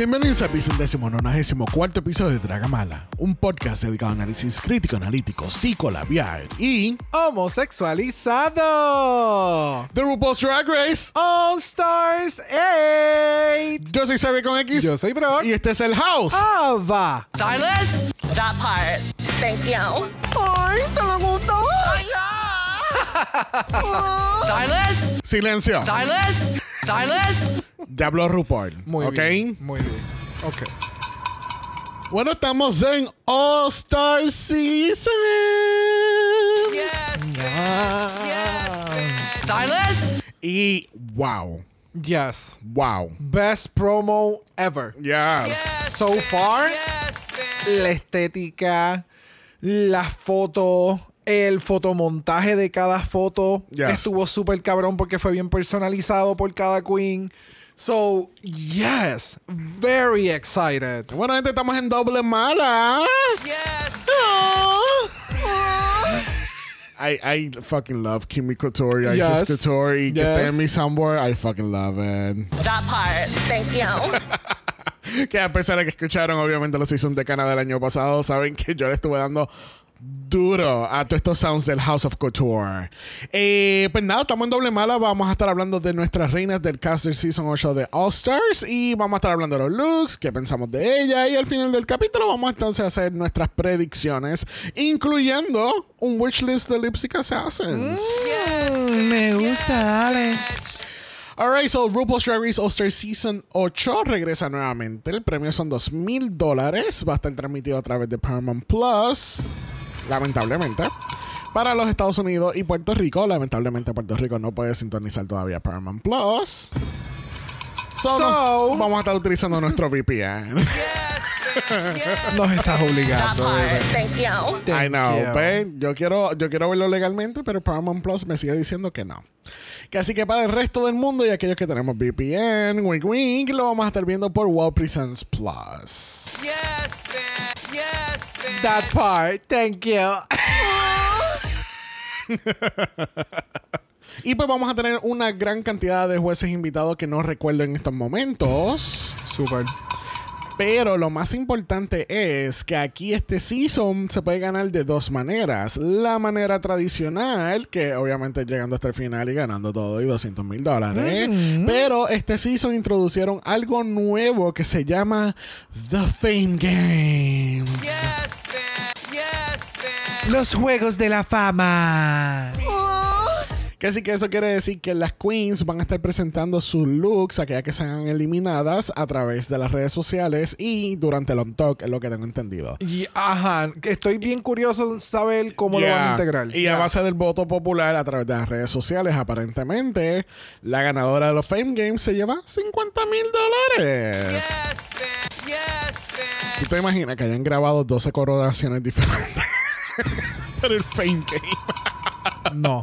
Bienvenidos al vicentésimo nonagésimo cuarto episodio de Dragamala, un podcast dedicado a análisis crítico, analítico, psicolabial y Homosexualizado. The RuPaul's Drag Race. All Stars 8. Yo soy Xavier con X. Yo soy Brock. Y este es el House. Ava. Silence! That part. Thank you. Ay, ¿te lo gustó? Silence! Silencio. Silence! Silence! Ya habló RuPaul. Muy ¿ok? bien. Muy bien. Ok. Bueno, estamos en All Star Season. Silence! Y wow. Yes. Wow. Best promo ever. Yes. So far, la estética, la foto, el fotomontaje de cada foto Yes. estuvo súper cabrón porque fue bien personalizado por cada queen. So, yes, very excited. Bueno, gente, estamos en doble mala. I, I fucking love Kimmy Couture, Isis Yes. Couture, y que Yes. en mi somewhere. I fucking love it. That part. Thank you. que a pesar de que escucharon obviamente los seasons de Canadá del año pasado, saben que yo le estuve dando duro a todos estos sounds del House of Couture. Eh, pues nada, estamos en doble mala. Vamos a estar hablando de nuestras reinas del cast del Season 8 de All Stars y vamos a estar hablando de los looks, qué pensamos de ella y al final del capítulo vamos entonces a hacer nuestras predicciones, incluyendo un wishlist de Lipstick Assassins. Mm, me gusta, dale. Alright, so RuPaul's Drag Race All Star Season 8 regresa nuevamente. El premio son dos mil dólares. Va a estar transmitido a través de Paramount Plus. Lamentablemente. Para los Estados Unidos y Puerto Rico. Lamentablemente Puerto Rico no puede sintonizar todavía Paramount Plus. So, So- vamos a estar utilizando nuestro VPN. Nos estás obligando. Thank you. Thank I know, you. ve, Yo quiero, yo quiero verlo legalmente, pero Paramount Plus me sigue diciendo que no. Que así que para el resto del mundo y aquellos que tenemos VPN, wink wink, lo vamos a estar viendo por Wow Presents Plus. That part, thank you. Y pues vamos a tener una gran cantidad de jueces invitados que no recuerdo en estos momentos. Super. Pero lo más importante es que aquí este season se puede ganar de dos maneras. La manera tradicional, que obviamente llegando hasta el final y ganando todo y 200 mil dólares. Pero este season introducieron algo nuevo que se llama The Fame Games. Los juegos de la fama. Que así que eso quiere decir que las queens van a estar presentando sus looks, aquellas que sean eliminadas a través de las redes sociales y durante el on talk, es lo que tengo entendido. Y, ajá, que estoy bien curioso saber cómo lo van a integrar. Y a base del voto popular a través de las redes sociales, aparentemente, la ganadora de los Fame Games se lleva 50 mil dólares. ¿Tú te imaginas que hayan grabado 12 coronaciones diferentes? Para el Fame Game. No.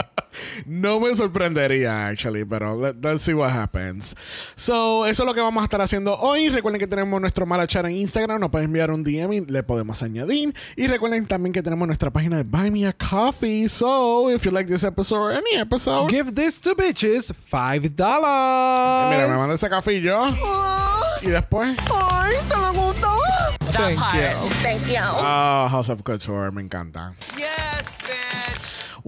No me sorprendería, actually, pero let, let's see what happens. So, eso es lo que vamos a estar haciendo hoy. Recuerden que tenemos nuestro mala chat en Instagram. Nos pueden enviar un DM y le podemos añadir. Y recuerden también que tenemos nuestra página de Buy Me a Coffee. So, if you like this episode or any episode, Give this to bitches $5. mira, me manda ese cafillo. Y después, Ay, ¿te lo gustó? Thank you. Thank you. oh, House of Couture, me encanta.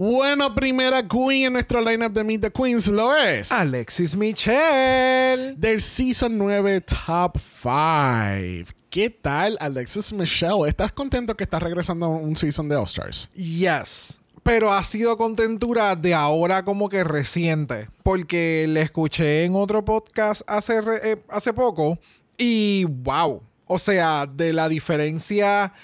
Bueno, primera queen en nuestro lineup de Meet the Queens lo es. Alexis Michelle. del Season 9 Top 5. ¿Qué tal, Alexis Michelle? ¿Estás contento que estás regresando a un season de All Stars? Yes. Pero ha sido contentura de ahora como que reciente. Porque le escuché en otro podcast hace, eh, hace poco. Y wow. O sea, de la diferencia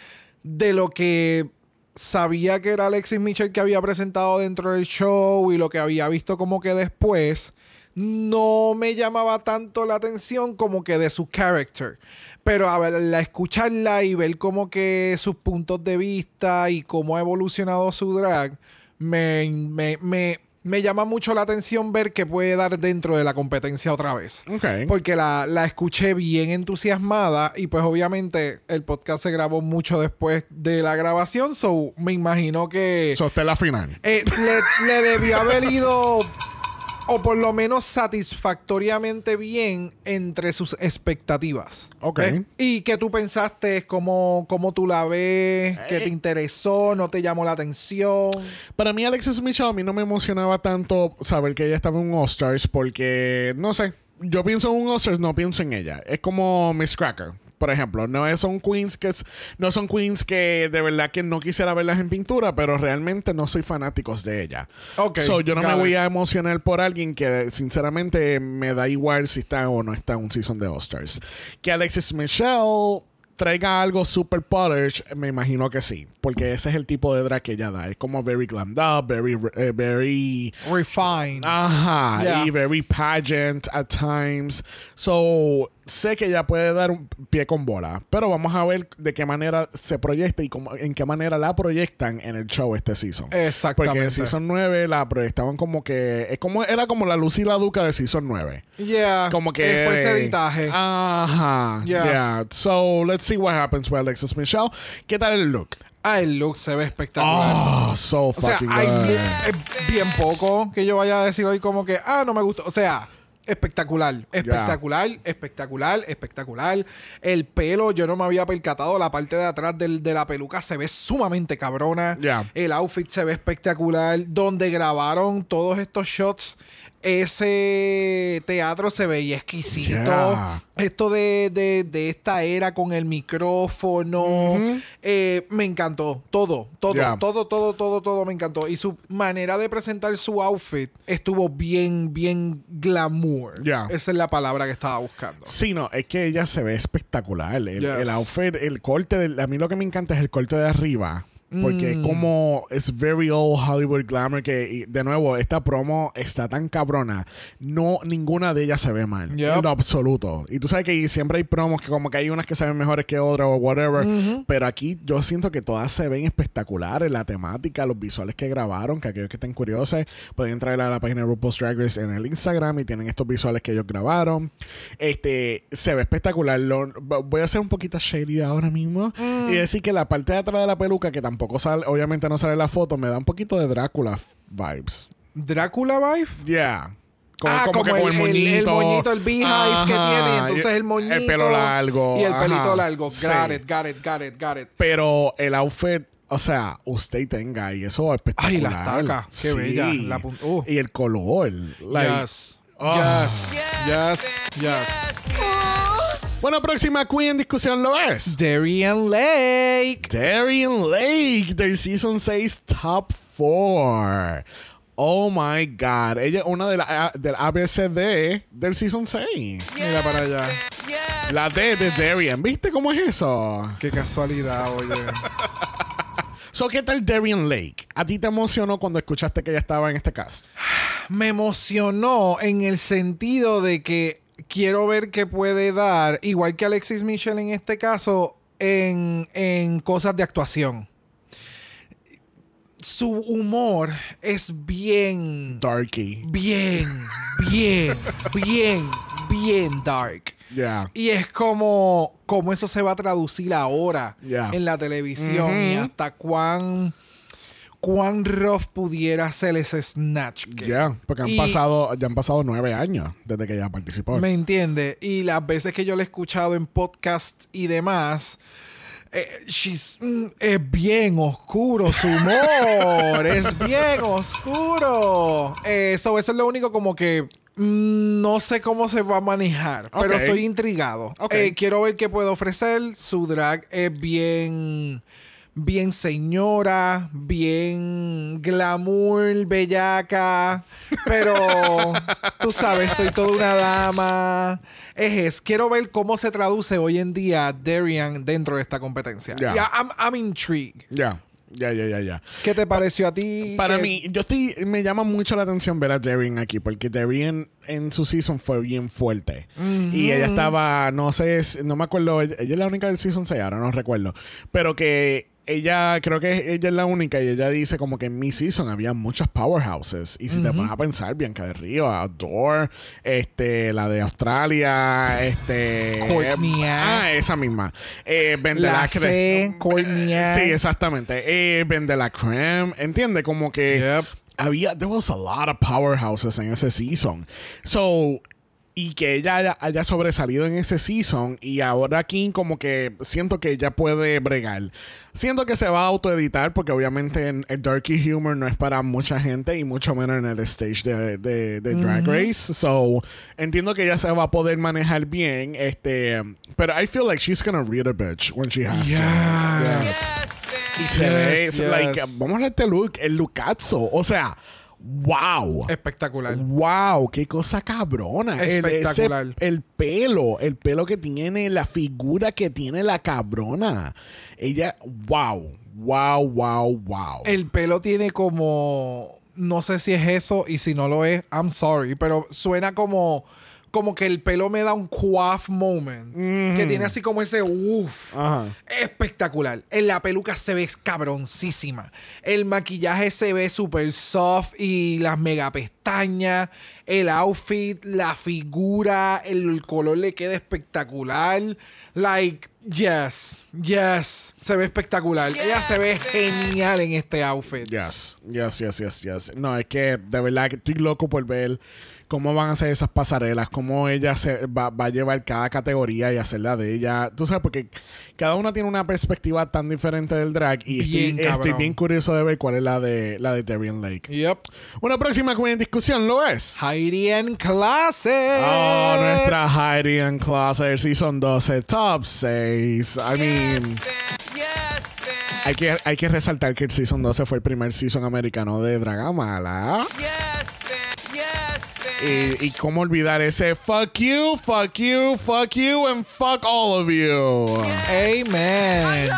de lo que sabía que era Alexis Mitchell que había presentado dentro del show y lo que había visto como que después no me llamaba tanto la atención como que de su character. Pero a ver, la escucharla y ver como que sus puntos de vista y cómo ha evolucionado su drag, me, me, me, me llama mucho la atención ver qué puede dar dentro de la competencia otra vez. Ok. Porque la, la escuché bien entusiasmada y pues obviamente el podcast se grabó mucho después de la grabación, so me imagino que So, la final. eh, le, le debió haber ido o por lo menos satisfactoriamente bien entre sus expectativas. Ok. ¿Eh? ¿Y qué tú pensaste? ¿Cómo, cómo tú la ves? ¿Qué te interesó? ¿No te llamó la atención? Para mí, Alexis Michelle, a mí no me emocionaba tanto saber que ella estaba en un All-Stars porque, no sé, yo pienso en un All-Stars, no pienso en ella. Es como Miss Cracker. Por ejemplo, no son queens que no son queens que de verdad que no quisiera verlas en pintura, pero realmente no soy fanáticos de ella. Ok, So, yo no me voy a emocionar por alguien que sinceramente me da igual si está o no está en un season de All Stars. Que Alexis Michelle traiga algo super polished, me imagino que sí, porque ese es el tipo de drag que ella da. Es como very glammed up, very, eh, very Refine. Ajá, Yeah. y very pageant at times. So, sé que ella puede dar un pie con bola, pero vamos a ver de qué manera se proyecta y cómo- en qué manera la proyectan en el show este season. Exactamente. Porque en Season 9 la proyectaban como que. Es como, era como la Lucila Duca de Season 9. yeah. Como que. eh, fue ese editaje. Ajá. Yeah. Yeah. So, let's see what happens with Alexis Michelle. ¿Qué tal el look? Ah, el look se ve espectacular. Oh, so O sea, fucking hay bien, es bien poco que yo vaya a decir hoy como que, ah, no me gustó. O sea, espectacular, espectacular, espectacular, espectacular. El pelo, yo no me había percatado, la parte de atrás del- de la peluca se ve sumamente cabrona. Yeah. El outfit se ve espectacular. Donde grabaron todos estos shots, ese teatro se veía exquisito. Yeah. Esto de, de- de esta era con el micrófono, eh, me encantó. Todo, todo, Yeah. todo, todo, todo, todo me encantó. Y su manera de presentar su outfit estuvo bien, bien glamour. Yeah. Esa es la palabra que estaba buscando. Sí, no, es que ella se ve espectacular. El, Yes. el outfit, el corte, del- a mí lo que me encanta es el corte de arriba. Porque Mm. es como es very old Hollywood glamour que y, de nuevo esta promo está tan cabrona. No ninguna de ellas se ve mal Yep. en lo absoluto. Y tú sabes que siempre hay promos que como que hay unas que se ven mejores que otras o whatever, pero aquí yo siento que todas se ven espectaculares, la temática, los visuales que grabaron, que aquellos que estén curiosos pueden entrar a la página de RuPaul's Drag Race en el Instagram y tienen estos visuales que ellos grabaron. Este se ve espectacular. Lo- voy a hacer un poquito shady ahora mismo y decir que la parte de atrás de la peluca que tampoco sale, obviamente no sale la foto, me da un poquito de Drácula vibes. ¿Drácula Vibe? Yeah. ah, como, el, el- el moñito, el beehive que tiene. Entonces el moñito. El pelo largo. Y el ajá. pelito largo. Sí. Got it, got it, got it, got it. Pero el outfit, o sea, usted tenga y eso es espectacular. Ay, las tacas, qué bella, la uh. Y el color. like- yes. Ah. Yes. Yes. Yes. Bueno, próxima queen en discusión lo es. Darian Lake. Darian Lake del Season 6 Top 4. Oh my God. Ella es una de la, del ABCD del Season 6. Mira para allá. La D de Darian. ¿Viste cómo es eso? Qué casualidad, oye. So, ¿qué tal Darian Lake? ¿A ti te emocionó cuando escuchaste que ella estaba en este cast? Me emocionó en el sentido de que quiero ver qué puede dar, igual que Alexis Michelle en este caso, en, en cosas de actuación. Su humor es bien, Darky. bien, bien, bien, bien dark. Yeah. Y es como, como eso se va a traducir ahora Yeah. en la televisión y hasta cuán, cuán rough pudiera ser ese Snatch Game. Yeah, porque han Y- pasado, ya han pasado nueve años desde que ella participó. ¿Me entiende? Y las veces que yo le he escuchado en podcast y demás, eh, she's- mm, es bien oscuro su humor. es bien oscuro. Eh, so, eso es lo único como que mm, no sé cómo se va a manejar, pero estoy intrigado. Eh, quiero ver qué puede ofrecer. Su drag es bien... Bien señora, bien glamour, bellaca, pero tú sabes, soy toda una dama. Es, es, quiero ver cómo se traduce hoy en día Darian dentro de esta competencia. Ya. Ya, I'm, I'm intrigued. Yeah. Ya, ya, ya, ya. ¿Qué te pareció a ti? Para que- mí, yo estoy, me llama mucho la atención ver a Darien aquí, porque Darien en su season fue bien fuerte. Y ella estaba, no sé, no me acuerdo, ella, ella es la única del season 6, ahora no recuerdo. Pero que ella, creo que ella es la única, y ella dice como que en mi season había muchas powerhouses. Y si te pones a pensar, Bianca del Río, Adore, este, la de Australia, este. Courtney. Ah, esa misma. Eh, de La C, Courtney Ann. Sí, exactamente. Eh, Ben de la Creme, ¿entiendes? Como que Yep. había, there was a lot of powerhouses en ese season. So, y que ella haya, haya sobresalido en ese season y ahora aquí como que siento que ella puede bregar. Siento que se va a autoeditar porque obviamente en- el darky humor no es para mucha gente y mucho menos en el stage de, de- de Drag Race. So, entiendo que ella se va a poder manejar bien, este, pero I feel like she's gonna read a bitch when she has to. Yes. Y se Yes, ve, yes. like, vamos a este look, el lucazo. O sea, wow. Espectacular. Wow, qué cosa cabrona. El- ese- Espectacular. El, pelo, el pelo que tiene, la figura que tiene la cabrona. Ella, wow, wow, wow, wow. El pelo tiene como. No sé si es eso y si no lo es, I'm sorry, pero suena como. Como que el pelo me da un quaff moment. Que tiene así como ese uff. Espectacular. En la peluca se ve cabroncísima. El maquillaje se ve súper soft y las mega pestañas. El outfit, la figura, el color le queda espectacular. Like, yes, yes. Se ve espectacular. Ella se ve genial en este outfit. Yes, yes, yes, yes, yes. No, es que de verdad que estoy loco por ver cómo van a hacer esas pasarelas, cómo ella se va, va a llevar cada categoría y hacerla de ella. Tú sabes, porque cada una tiene una perspectiva tan diferente del drag y Bien estoy, bien curioso de ver cuál es la de la de Darian Lake. Yep. Una próxima queen en discusión, ¿lo es? Heidi en clase. Oh, nuestra Heidi and Closet Season 12 Top 6. I mean, hay que, hay que resaltar que el Season 12 fue el primer season americano de Dragamala. Y, y cómo olvidar ese fuck you, fuck you, fuck you, and fuck all of you. Amen.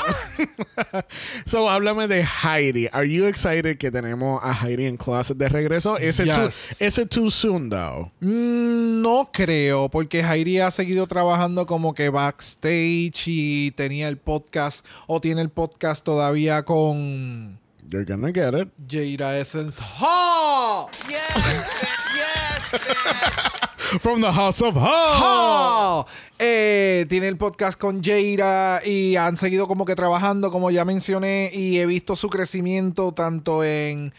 So, háblame de Heidi. Are you excited que tenemos a Heidi en Closet de regreso? Is it, Yes. too, is it too soon, though? Mm, No creo, porque Jairi ha seguido trabajando como que backstage y tenía el podcast o tiene el podcast todavía con You're gonna get it. Jaira Essence. ¡Ha! From the House of Ho. ¡Ha! Eh, tiene el podcast con Jaira y han seguido como que trabajando, como ya mencioné, y he visto su crecimiento tanto en,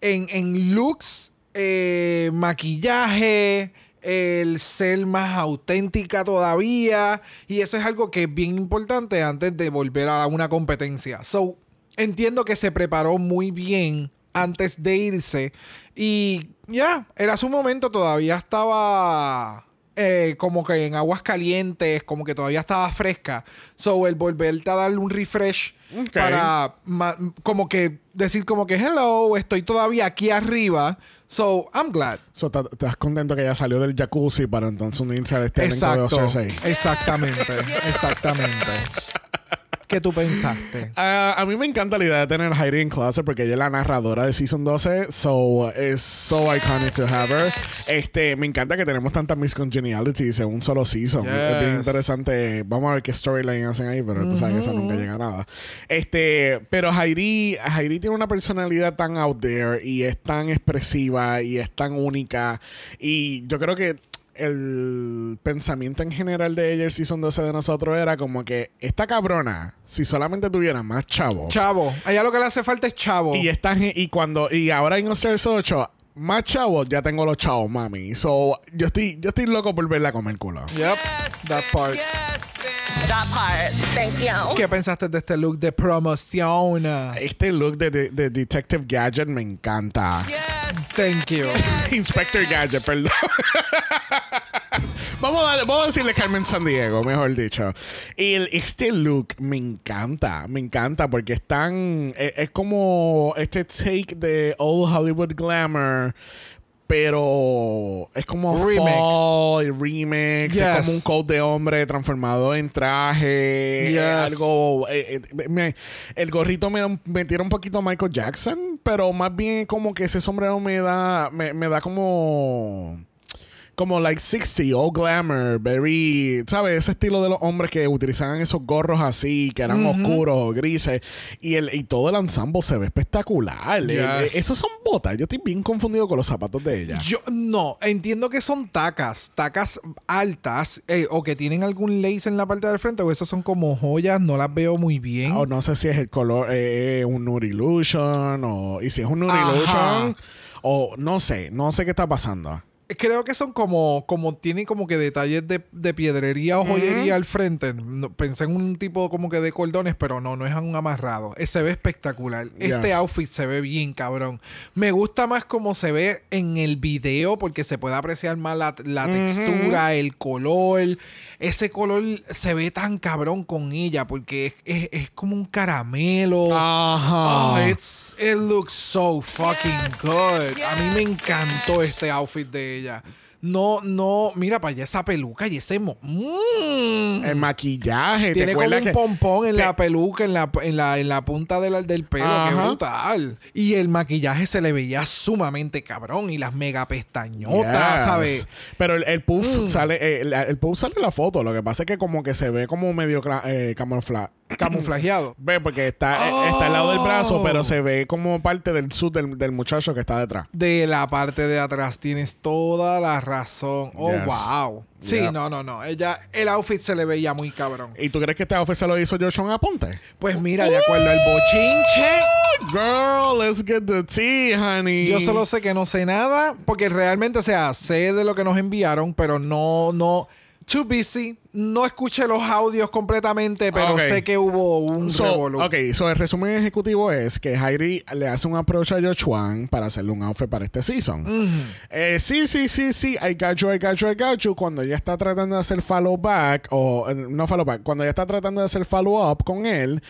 en, en looks, eh, maquillaje, el ser más auténtica todavía. Y eso es algo que es bien importante antes de volver a una competencia. So, entiendo que se preparó muy bien antes de irse. Y ya, era su momento, todavía estaba eh, como que en aguas calientes, como que todavía estaba fresca. So, el volverte a darle un refresh Ok. para ma- como que decir como que hello, estoy todavía aquí arriba. So, I'm glad. So, ¿te- ¿Estás contento que ya salió del jacuzzi para entonces unirse al este elenco de Exacto. Cersei? Exactamente. exactamente. ¿Qué tú pensaste? Ah, a mí me encanta la idea de tener a Heidi en Closet porque ella es la narradora de Season 12. So, es so iconic to have her. Este, me encanta que tenemos tantas Miss Congenialities en un solo season. Es bien interesante. Vamos a ver qué storyline hacen ahí, pero tú sabes que eso nunca llega a nada. Este, pero Heidi, Heidi tiene una personalidad tan out there y es tan expresiva y es tan única. Y yo creo que el pensamiento en general de ella, el Season 12 de nosotros, era como que esta cabrona, si solamente tuviera más chavos. Chavo. A ella lo que le hace falta es chavo. Y esta y cuando y ahora en Stars 8 más chavos, ya tengo los chavos, mami. So, yo estoy yo estoy loco por verla comer culo. Yep, that part. That part. Thank you. ¿Qué pensaste de este look de promoción? Este look de, de- de Detective Gadget me encanta. Thank you. Inspector Gadget, perdón. vamos, a darle- vamos a decirle Carmen San Diego, mejor dicho. Y el- este look me encanta, me encanta porque es tan. Es, es como este take de Old Hollywood Glamour. Pero es como Remix. fall remix, Yes. es como un code de hombre transformado en traje, Yes. eh, algo eh, eh, me- el gorrito me, da un- me tira un poquito Michael Jackson, pero más bien como que ese sombrero me da me, me da como como like 60 all glamour, very, ¿sabes? Ese estilo de los hombres que utilizaban esos gorros así, que eran oscuros, grises, y el y todo el ensemble se ve espectacular. Eh, eh, esos son botas. Yo estoy bien confundido con los zapatos de ella. Yo no, entiendo que son tacas, tacas altas eh, o que tienen algún lace en la parte del frente o esos son como joyas, no las veo muy bien. O no sé si es el color, eh, un Nude Illusion, o y si es un Nude. Illusion, o no sé, no sé qué está pasando. Creo que son como, como tienen como que detalles de, de piedrería o joyería al frente. No, pensé en un tipo como que de cordones, pero no, no es un amarrado. Eh, se ve espectacular. Este outfit se ve bien, cabrón. Me gusta más como se ve en el video porque se puede apreciar más la, la textura, el color. Ese color se ve tan cabrón con ella porque es, es- es como un caramelo. Ajá. Oh, it's, it looks so fucking good. A mí me encantó este outfit de ella. No, no, mira para allá esa peluca y ese... mo- Mm. el maquillaje. ¿te Tiene como un que- pompón en la peluca, en la, en la, en la punta de la- del pelo. Qué Ajá. brutal. Y el maquillaje se le veía sumamente cabrón. Y las mega pestañotas, Yes. ¿sabes? Pero el, el puff Mm. sale, el, el puff sale en la foto. Lo que pasa es que como que se ve como medio eh, Camuflajeado. Ve, porque está, eh, está al lado del brazo, pero se ve como parte del suit del, del muchacho que está detrás. De la parte de atrás tienes toda la razón. Oh, Yes. wow. Sí, Yeah. no, no, no. Ella, el outfit se le veía muy cabrón. ¿Y tú crees que este outfit se lo hizo Joshua Aponte? Pues mira, de acuerdo al bochinche, Girl, let's get the tea, honey. yo solo sé que no sé nada, porque realmente, o sea, sé de lo que nos enviaron, pero no, no, too busy. No escuché los audios completamente, pero sé que hubo un So, revolú. ok, so el resumen ejecutivo es que Heidi le hace un approach a Jochuan para hacerle un outfit para este season. Eh, sí, sí, sí, sí, I got you, I got you, I got you. Cuando ella está tratando de hacer follow back, o eh, no follow back, cuando ella está tratando de hacer follow up con él,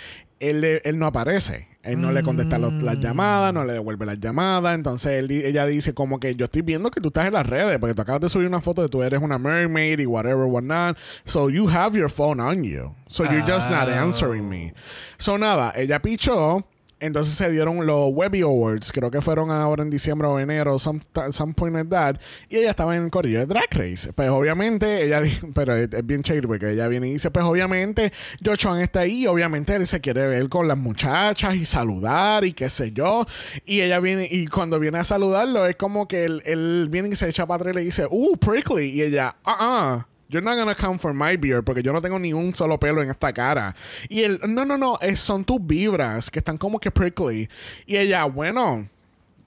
él, él no aparece. Él no le contesta los- las llamadas, no le devuelve las llamadas. Entonces él ella dice como que yo estoy viendo que tú estás en las redes porque tú acabas de subir una foto de tú eres una mermaid y whatever, whatnot. So you have your phone on you. So you're just not Ah. answering me. So nada, ella pichó. Entonces se dieron los Webby Awards, creo que fueron ahora en diciembre o enero, some, some point like that. Y ella estaba en el corrillo de Drag Race. Pues obviamente, ella pero es, bien chévere porque ella viene y dice, pues obviamente, Jochuan está ahí, obviamente él se quiere ver con las muchachas y saludar y qué sé yo. Y ella viene, y cuando viene a saludarlo, es como que él, él viene y se echa para atrás y le dice, uh, prickly. Y ella, ah, uh You're not gonna come for my beard porque yo no tengo ni un solo pelo en esta cara. Y él, no, no, no, es- son tus vibras que están como que prickly. Y ella, bueno,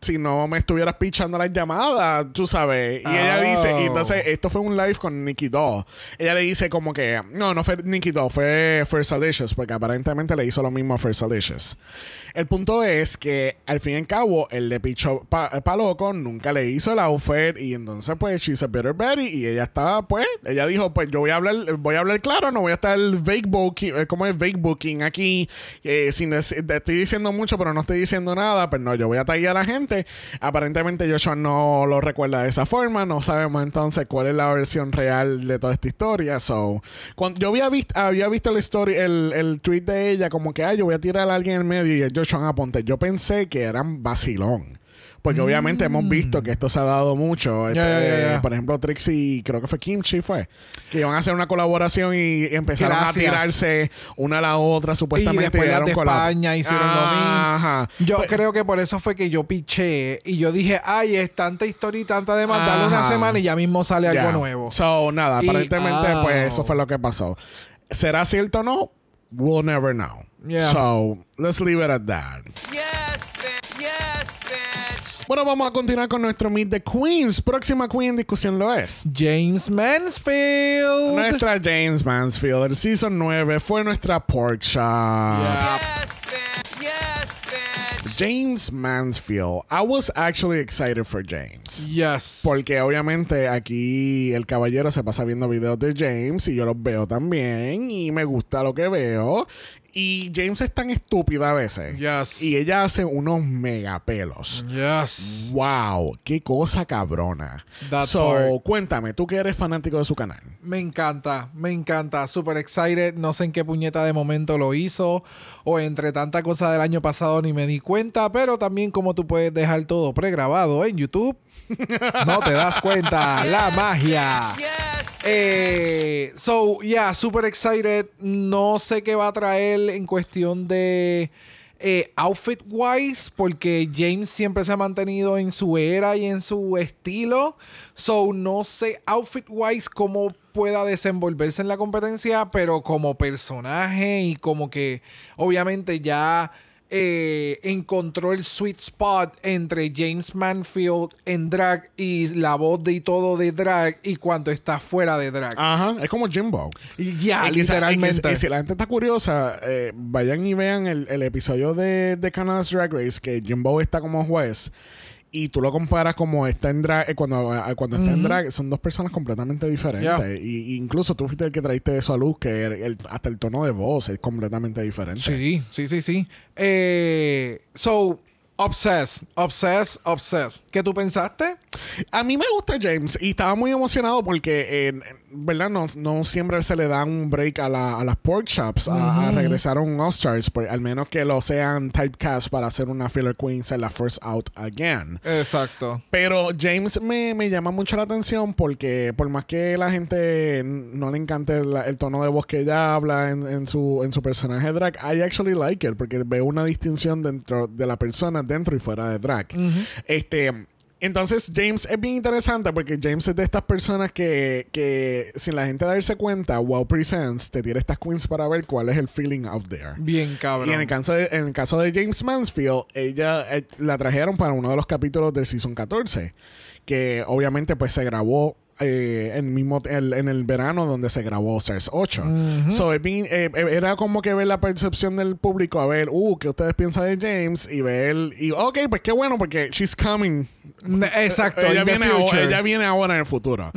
si no me estuvieras pichando las llamadas, tú sabes. Y ella Oh. dice, y entonces esto fue un live con Nikki Doll. Ella le dice como que, no, no fue Nikki Doll, fue First Alicious, porque aparentemente le hizo lo mismo a First Alicious. El punto es que al fin y al cabo, él le pichó pa, pa loco, nunca le hizo el outfit, y entonces pues she's a bitter Betty, y ella estaba, pues, ella dijo, pues yo voy a hablar, voy a hablar claro, no voy a estar vague booking, eh, como es vague booking aquí, eh, sin decir, te estoy diciendo mucho, pero no estoy diciendo nada, pues no, yo voy a tallar a la gente. Aparentemente Joshua no lo recuerda de esa forma, no sabemos entonces cuál es la versión real de toda esta historia. So, cuando yo había visto, había visto la historia, el, el tweet de ella, como que ay, yo voy a tirar a alguien en el medio y Joshua Aponte. Yo pensé que eran vacilón. Porque obviamente hemos visto que esto se ha dado mucho. Este, Mm. Ya, ya, ya. Por ejemplo, Trixie, creo que fue Kimchi, fue. Que iban a hacer una colaboración y empezaron Gracias. a tirarse una a la otra, Y supuestamente. después las de España hicieron lo mismo. Ajá. Yo Pues- creo que por eso fue que yo piché y yo dije, ay, es tanta historia y tanta demás, dale una semana y ya mismo sale algo nuevo. So, nada, Y- aparentemente, ah. pues eso fue lo que pasó. ¿Será cierto o no? We'll never know. Yeah. So, let's leave it at that. Yes, bitch. Yes, bitch. Bueno, vamos a continuar con nuestro Meet the Queens. Próxima Queen en discusión lo es. James Mansfield. Nuestra James Mansfield, el Season 9, fue nuestra Pork Shop. Yeah. Yes, bitch. Yes, bitch. James Mansfield. I was actually excited for James. Yes. Porque obviamente aquí el caballero se pasa viendo videos de James y yo los veo también y me gusta lo que veo. Y James es tan estúpida a veces. Yes. Y ella hace unos megapelos. Yes. Wow, qué cosa cabrona. That so, part. cuéntame, tú que eres fanático de su canal. Me encanta, me encanta. Super excited. No sé en qué puñeta de momento lo hizo. O entre tanta cosa del año pasado ni me di cuenta. Pero también como tú puedes dejar todo pregrabado en YouTube. no te das cuenta. La magia. Yes, Eh, so, yeah, super excited. No sé qué va a traer en cuestión de eh, outfit wise, porque James siempre se ha mantenido en su era y en su estilo. So, no sé outfit wise cómo pueda desenvolverse en la competencia, pero como personaje y como que obviamente ya eh, encontró el sweet spot entre James Manfield en drag y la voz de y todo de drag y cuando está fuera de drag. Ajá, es como Jimbo. Y ya, Y literalmente. Y, y si la gente está curiosa, eh, vayan y vean el, el episodio de, de Canada's Drag Race que Jimbo está como juez. Y tú lo comparas como está en drag, eh, cuando, eh, cuando está en drag, son dos personas completamente diferentes. Yeah. Y, y incluso tú fuiste el que traiste eso a luz, que el- el- hasta el tono de voz es completamente diferente. Sí, sí, sí, sí. Eh, so, obsessed, obsessed, obsessed. ¿Qué tú pensaste? A mí me gusta James y estaba muy emocionado porque, eh, ¿verdad? No, no siempre se le da un break a, la- a las pork shops a, a regresar a un All-Stars, pues, al menos que lo sean typecast para hacer una filler queen, ser la first out again. Exacto. Pero James me, me llama mucho la atención porque por más que la gente no le encante el tono de voz que ella habla en, en su, en su personaje drag, I actually like it porque veo una distinción dentro de la persona dentro y fuera de drag. Este... Entonces, James es bien interesante porque James es de estas personas que, que sin la gente darse cuenta, Wow Presents te tira estas queens para ver cuál es el feeling out there. Bien cabrón. Y en el, caso de, en el caso de James Mansfield, ella eh, la trajeron para uno de los capítulos del Season 14, que obviamente pues se grabó eh, en, mismo, el- en el verano donde se grabó Stars 8. So, eh, eh, era como que ver la percepción del público, a ver, uh, ¿qué ustedes piensan de James? Y ver, y ok, pues qué bueno, porque she's coming Exacto. ella, viene ahora, ella viene ahora en el futuro.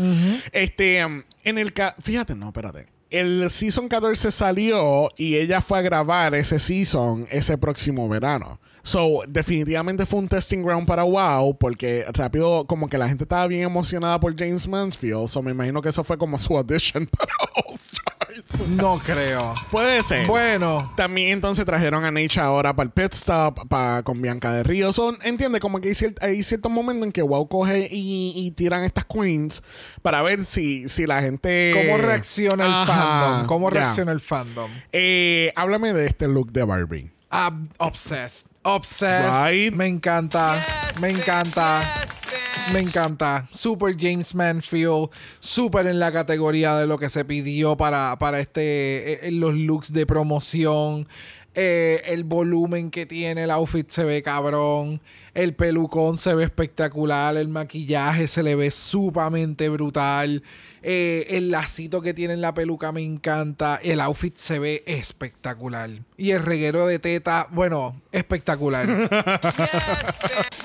Este, um, en el ca- fíjate, no, espérate. El season 14 salió y ella fue a grabar ese season ese próximo verano. So, definitivamente fue un testing ground para WoW porque rápido como que la gente estaba bien emocionada por James Mansfield. So, me imagino que eso fue como su audition para All Stars. No creo. Puede ser. Bueno. También entonces trajeron a Nature ahora para el pit stop, para, con Bianca de Río. Son, entiende, como que hay, cier- hay ciertos momentos en que WoW coge y, y tiran estas queens para ver si, si la gente... ¿Cómo reacciona el Ajá, fandom? ¿Cómo reacciona el fandom? Eh, háblame de este look de Barbie. Ah, obsessed. Obsessed. Right. Me encanta. Me encanta. yes. Me encanta. Super James Manfield. Super en la categoría de lo que se pidió para, para este, eh, eh, los looks de promoción. Eh, el volumen que tiene el outfit se ve cabrón. El pelucón se ve espectacular. El maquillaje se le ve sumamente brutal. Eh, el lacito que tiene en la peluca me encanta. El outfit se ve espectacular. Y el reguero de teta, bueno, espectacular.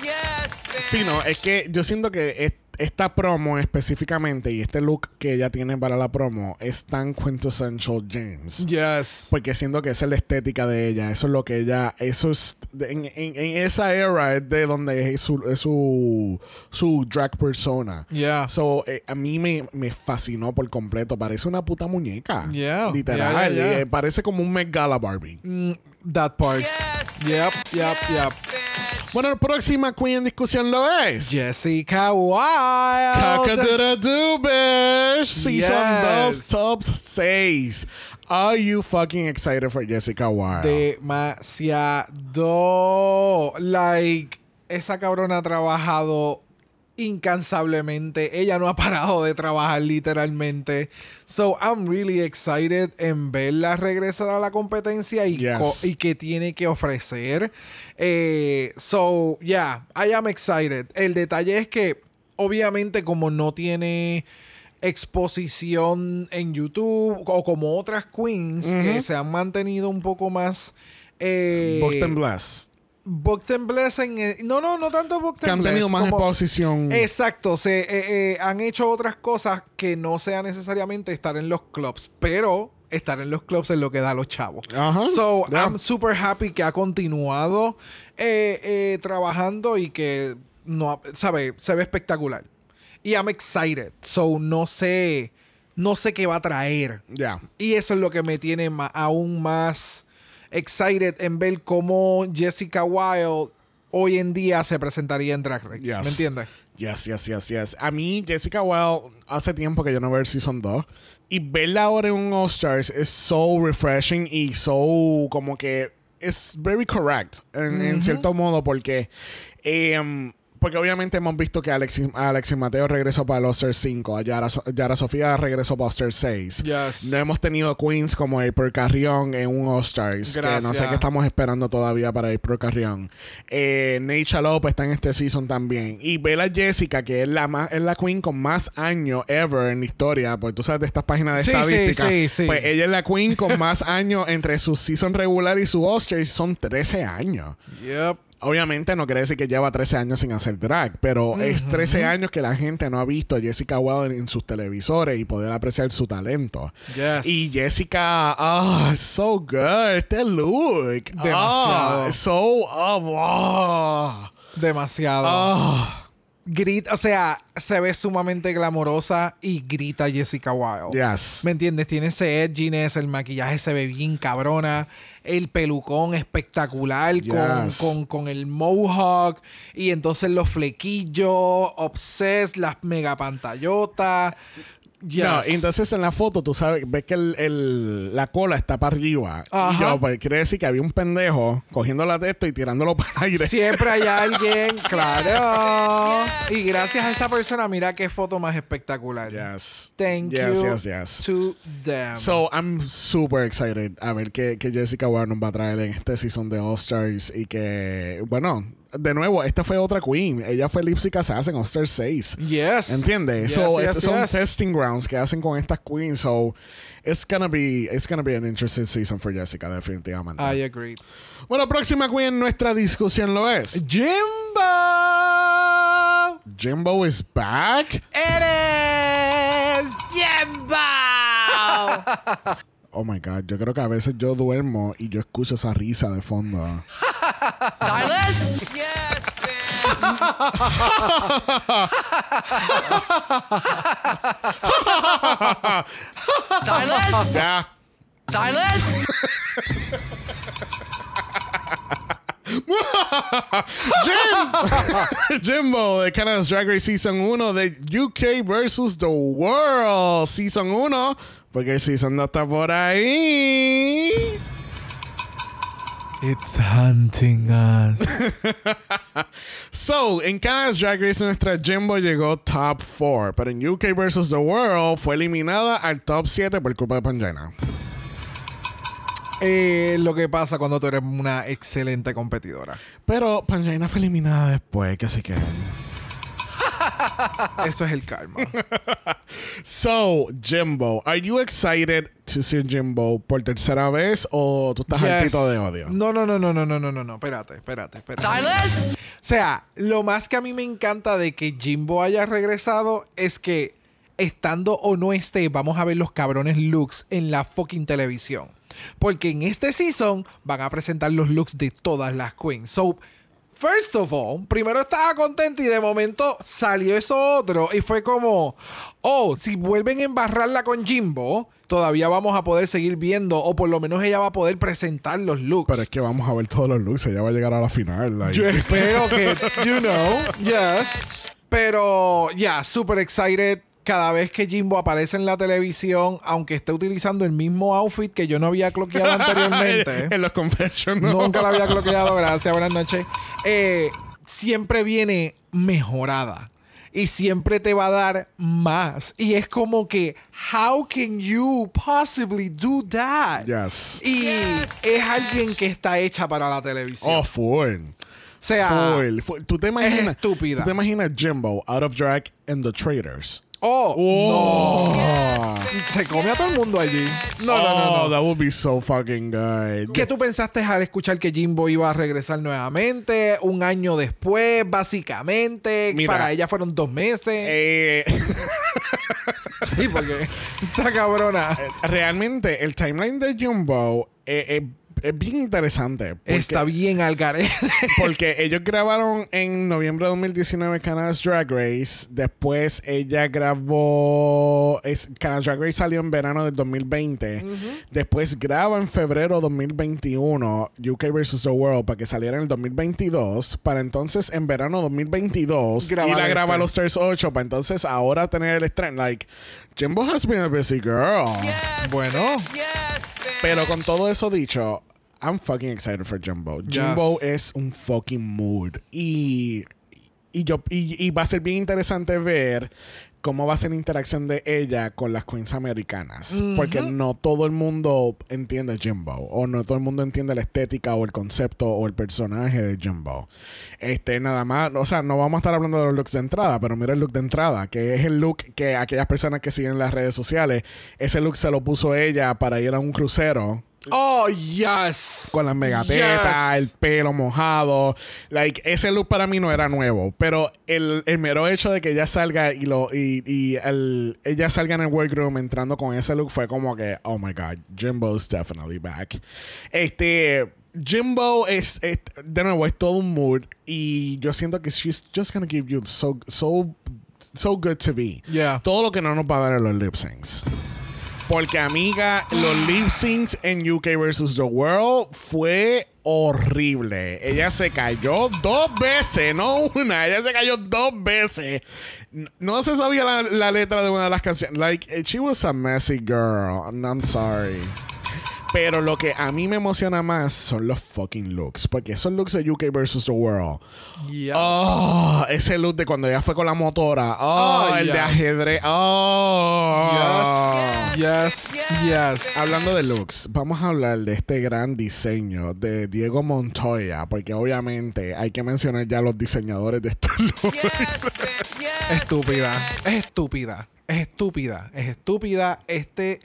Yes. Sí, no, es que yo siento que es- esta promo específicamente y este look que ella tiene para la promo es tan quintessential James. yes. Porque siento que esa es la estética de ella. Eso es lo que ella. Eso es. En, en- en esa era es de donde es su, es su, su drag persona. Yeah. So, eh, a mí me, me fascinó por completo. Parece una puta muñeca. Yeah. Literal. Yeah, yeah, yeah. Eh, parece como un Met Gala Barbie. Mm, that part. Yes, Yep, yep, yep. bitch. Bueno, la próxima queen en discusión lo es. Jessica Wilde. Cock-a-doodle-doo, bitch. Season Yes. 2, top 6. Are you fucking excited for Jessica Wilde? Demasiado. Like, esa cabrona ha trabajado incansablemente. Ella no ha parado de trabajar literalmente. So, I'm really excited en verla regresar a la competencia y, Yes. y que tiene que ofrecer. Eh, so, yeah, I am excited. El detalle es que, obviamente, como no tiene exposición en YouTube o como otras queens que se han mantenido un poco más eh, and En el- no no no tanto Booked Que han tenido más como- exposición. Exacto, se eh, eh, han hecho otras cosas que no sea necesariamente estar en los clubs, pero estar en los clubs es lo que da a los chavos. So, Yeah. I'm super happy que ha continuado eh, trabajando y que, no, sabe, se ve espectacular. Y I'm excited. So, no sé, no sé qué va a traer. Ya. Y eso es lo que me tiene aún más excited en ver cómo Jessica Wilde hoy en día se presentaría en Drag Race. Yes. ¿Me entiendes? Yes, yes, yes, yes. A mí, Jessica Wilde, hace tiempo que yo no veo el Season 2. Y verla ahora en un All Stars es so refreshing y so como que es very correct en, en cierto modo porque em, porque obviamente hemos visto que Alexis, Alexis Mateo regresó para Stars 5, a Yara, Yara Sofía regresó para All Stars 6. Yes. No hemos tenido queens como April Carrión en un All Stars. Que no sé qué estamos esperando todavía para April Carrión. Eh, Neisha López está en este season también. Y Bella Jessica, que es la más, es la queen con más años ever en la historia. Pues tú sabes de estas páginas de Sí, sí, estadística. sí, sí. Pues ella es la queen con más años entre su season regular y su All Stars. Son 13 años. Yep. Obviamente no quiere decir que lleva 13 años sin hacer drag, pero es 13 años que la gente no ha visto a Jessica Wilde en sus televisores y poder apreciar su talento. Yes. Y Jessica, ah, so good, este look. Demasiado. Ah, so, ah, ah, Demasiado. Grita, o sea, se ve sumamente glamorosa y grita Jessica Wilde. Yes. ¿Me entiendes? Tiene ese edginess, el maquillaje se ve bien cabrona, el pelucón espectacular con, con, con el mohawk y entonces los flequillos, obsessed, las mega pantallotas. Yes. No, entonces en la foto tú sabes, ves que el, el- la cola está para arriba. Y yo, pues quiere decir que había un pendejo cogiendo la de esto y tirándolo para el aire. Siempre hay alguien, claro. Y gracias a esa persona, mira qué foto más espectacular. Yes. Thank yes, you Yes, yes, to them. So, I'm super excited a ver qué, qué Jessica Warren va a traer en este season de All Stars. Y que, bueno, de nuevo, esta fue otra queen. Ella fue Lipsy Assassin Stars 6. yes. ¿Entiendes? Yes, so, yes, estos son testing grounds que hacen con estas queens. So, it's gonna be, it's gonna be an interesting season for Jessica, definitivamente. I agree. Bueno, próxima queen en nuestra discusión lo es. Jimbo. Jimbo is back. Eres Jimbo. Oh my god, yo creo que a veces yo duermo y yo escucho esa risa de fondo. Silence! Yes, man! Silence! Ya. Silence! Jim Jimbo de Canada's Drag Race Season 1 de UK versus the World Season 1 porque el Season 2 está por ahí. It's hunting us. So, en Canada's Drag Race nuestra Jimbo llegó top 4, pero en UK versus the World fue eliminada al top 7 por culpa de Pangina. Eh, lo que pasa cuando tú eres una excelente competidora. Pero Pangina fue eliminada después, que así que... Eso es el karma. So, Jimbo, are you excited to see Jimbo por tercera vez o tú estás Yes. hartito de odio? No, no, no, no, no, no, no, no, no. Espérate, espérate, espérate. Silence! O sea, lo más que a mí me encanta de que Jimbo haya regresado es que estando o no esté, vamos a ver los cabrones looks en la fucking televisión. Porque en este season van a presentar los looks de todas las queens. So, first of all, primero estaba contento y de momento salió eso otro y fue como, oh, si vuelven a embarrarla con Jimbo, todavía vamos a poder seguir viendo o por lo menos ella va a poder presentar los looks. Pero es que vamos a ver todos los looks. Ella va a llegar a la final. like. Yo espero que, you know, yes. Pero, ya, super excited. Cada vez que Jimbo aparece en la televisión, aunque esté utilizando el mismo outfit que yo no había cloqueado anteriormente. en los confessions. Nunca la había cloqueado, gracias, buenas noches. Eh, siempre viene mejorada. Y siempre te va a dar más. Y es como que, how can you possibly do that? Yes. Y es alguien que está hecha para la televisión. Oh, full. o sea, Full, full. ¿Tú te imaginas? estúpida. ¿Tú te imaginas Jimbo out of drag and the Traders? Oh, Oh. no. Se come a todo el mundo allí. No, no, no, no. Oh, That would be so fucking good. ¿Qué tú pensaste al escuchar que Jimbo iba a regresar nuevamente? Un año después, básicamente. Mira. Para ella fueron dos meses. Eh, sí, porque está cabrona. realmente, el timeline de Jumbo eh, eh, es bien interesante. Porque, Está bien al garete. porque ellos grabaron en noviembre de 2019 Canada's Drag Race. Después ella grabó. Es, Canada's Drag Race salió en verano del 2020. Después graba en febrero 2021 UK vs. The World para que saliera en el 2022. Para entonces en verano 2022 Grabar ir a grabar este. los Stars 8. Para entonces ahora tener el estreno. Like, Jimbo has been a busy girl. bueno, Yes. Pero con todo eso dicho, I'm fucking excited for Jumbo. Jumbo es un fucking mood. Y, y, yo, y, y va a ser bien interesante ver cómo va a ser la interacción de ella con las queens americanas. Porque no todo el mundo entiende Jumbo. O no todo el mundo entiende la estética o el concepto o el personaje de Jumbo. Este, nada más, o sea, no vamos a estar hablando de los looks de entrada, pero mira el look de entrada, que es el look que aquellas personas que siguen las redes sociales, ese look se lo puso ella para ir a un crucero Oh, yes. con las megatetas, Yes. el pelo mojado. Like, ese look para mí no era nuevo. Pero el, el mero hecho de que ella salga y lo y, y el- ella salga en el workroom entrando con ese look fue como que, oh my god, Jimbo's definitely back. Este. Jimbo es, es- de nuevo, es todo un mood. Y yo siento que she's just gonna give you so, so, so good to be. Yeah. Todo lo que no nos va a dar en los lip syncs. Porque, amiga, los lip syncs en UK vs. The World fue horrible. Ella se cayó dos veces, no una. Ella se cayó dos veces. No se sabía la, la letra de una de las canciones. Like, she was a messy girl. I'm sorry. Pero lo que a mí me emociona más son los fucking looks. Porque esos looks de UK vs. The World. Yeah. Oh, ese look de cuando ella fue con la motora. Oh, Oh, el de yes. ajedrez. Oh. Yes. Yes. Yes. Hablando de looks, vamos a hablar de este gran diseño de Diego Montoya, porque obviamente hay que mencionar ya los diseñadores de estos looks. Yes, man. Yes. Estúpida. Es estúpida. Es estúpida. Es estúpida. Este.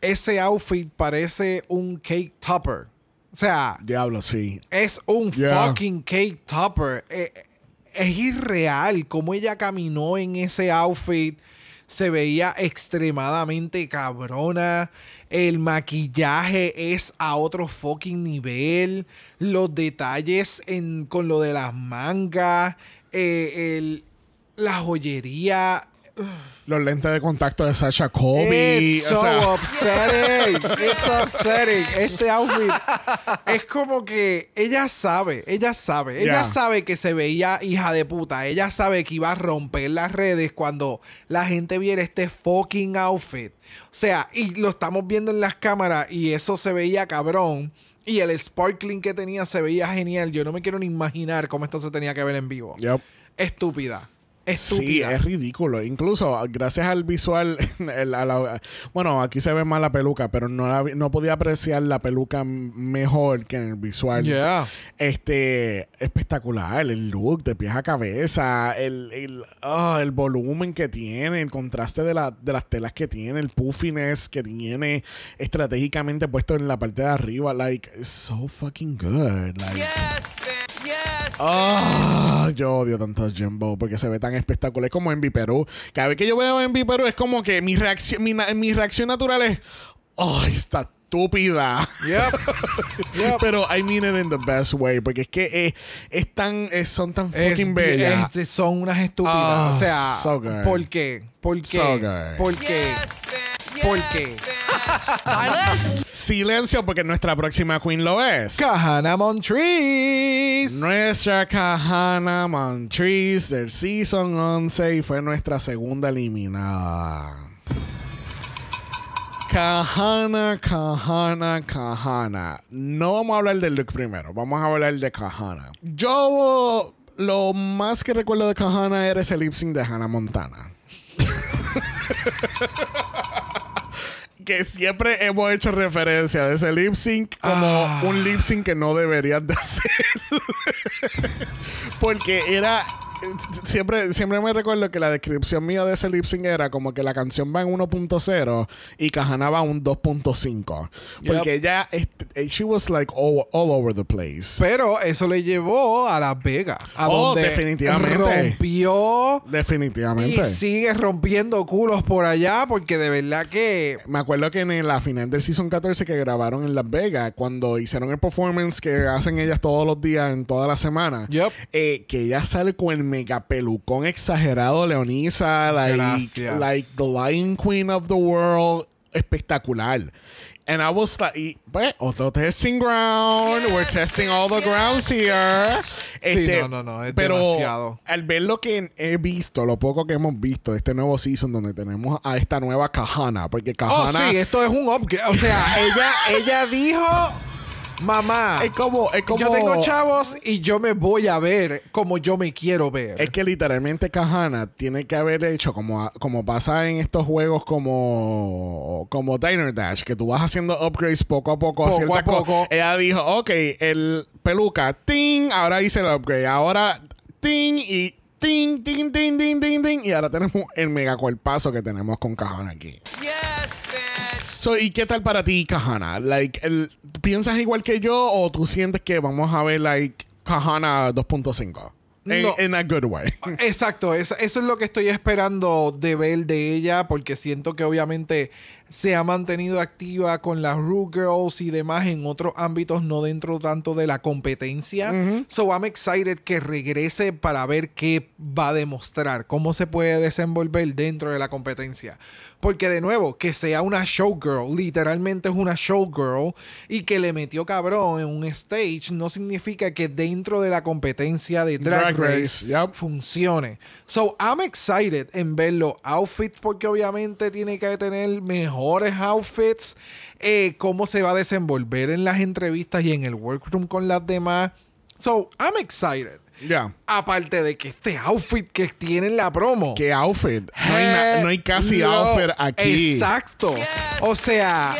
Ese outfit parece un cake topper. O sea, Diablo, sí. es un Yeah. fucking cake topper. Eh, es irreal cómo ella caminó en ese outfit. Se veía extremadamente cabrona. El maquillaje es a otro fucking nivel. Los detalles en, con lo de las mangas. eh, el- la joyería. Los lentes de contacto de Sasha Kobe. It's o so sea, upsetting. It's upsetting. Este outfit es como que ella sabe, ella sabe, ella Yeah. sabe que se veía hija de puta. Ella sabe que iba a romper las redes cuando la gente viera este fucking outfit. O sea, y lo estamos viendo en las cámaras y eso se veía cabrón. Y el sparkling que tenía se veía genial. Yo no me quiero ni imaginar cómo esto se tenía que ver en vivo. yep. Estúpida. Sí, es ridículo. Incluso gracias al visual, el- a la- bueno, aquí se ve más la peluca, pero no, la no podía apreciar la peluca mejor que en el visual. Yeah. Este, espectacular, el look de pies a cabeza, el, el, ah, el volumen que tiene, el contraste de, la- de las telas que tiene, el puffiness que tiene estratégicamente puesto en la parte de arriba. Like, it's so fucking good. Like, Yes, man. Yes. Ah, yo odio tanto a Jumbo porque se ve tan espectacular. Es como Envy Perú. Cada vez que yo veo Envy Perú es como que mi reacción, mi, na- mi reacción natural es, ¡ay, está estúpida! Yep. Yep. Pero I mean it in the best way porque es que eh, es tan, eh, son tan Es fucking bi- bellas. son unas estúpidas. Ah, o sea, so good. ¿por qué? ¿Por qué? So good. ¿Por qué? Yes, man. ¿Por Yes, qué? Silence. Silencio porque nuestra próxima queen lo es. Kahana Montrese. Nuestra Kahana Montrese del Season 11 y fue nuestra segunda eliminada. Kahana, Kahana, Kahana. No vamos a hablar del look primero, vamos a hablar de Kahana. Yo lo más que recuerdo de Kahana era ese lip sync de Hannah Montana. que siempre hemos hecho referencia de ese lip sync como Ah. un lip sync que no deberías de hacer. Porque era. Siempre, siempre me recuerdo que la descripción mía de ese lip sync era como que la canción va en 1.0 y Kahana va en un 2.5. Porque Yep. ella, este, she was like all, all over the place. Pero eso le llevó a Las Vegas. A Oh, donde definitivamente. Rompió Definitivamente. y sigue rompiendo culos por allá porque de verdad que... Me acuerdo que en la final del season 14 que grabaron en Las Vegas, cuando hicieron el performance que hacen ellas todos los días en toda la semana, Yep. eh, que ella sale con el mega pelucón exagerado, Leonisa, like, like the Lion Queen of the world, espectacular. And I was like, y, pues, otro testing ground. We're testing all the grounds here. Este, Sí, no, no, no, es pero demasiado. al ver lo que he visto, lo poco que hemos visto de este nuevo season donde tenemos a esta nueva Kahana, porque Oh, Kahana sí, esto es un upgrade. O sea, ella, ella dijo, mamá, es como, es como yo tengo chavos y yo me voy a ver como yo me quiero ver. Es que literalmente Kahana tiene que haber hecho como, como pasa en estos juegos como, como Diner Dash, que tú vas haciendo upgrades poco a poco. Poco a poco. Ella dijo, ok, el peluca, ting, ahora hice el upgrade, ahora ting y ting, ting, ting, ting, ting, ting, y ahora tenemos el mega cuerpazo que tenemos con Kahana aquí. Bitch. So, ¿Y qué tal para ti, Kahana? Like, el- ¿Piensas igual que yo o tú sientes que vamos a ver, like, Kahana 2.5? En No. a good way. Exacto, eso, eso es lo que estoy esperando de ver de ella, porque siento que obviamente se ha mantenido activa con las Rue Girls y demás en otros ámbitos, no dentro tanto de la competencia. So I'm excited que regrese para ver qué va a demostrar, cómo se puede desenvolver dentro de la competencia. Porque de nuevo, que sea una showgirl, literalmente es una showgirl, y que le metió cabrón en un stage, no significa que dentro de la competencia de Drag, Drag Race, Race, yep. funcione. So, I'm excited en ver los outfits porque obviamente tiene que tener mejores outfits. eh, cómo se va a desenvolver en las entrevistas y en el workroom con las demás. So, I'm excited. Ya. Aparte de que este outfit que tiene en la promo. ¿Qué outfit? No hay, no hay casi outfit aquí. Exacto. O sea,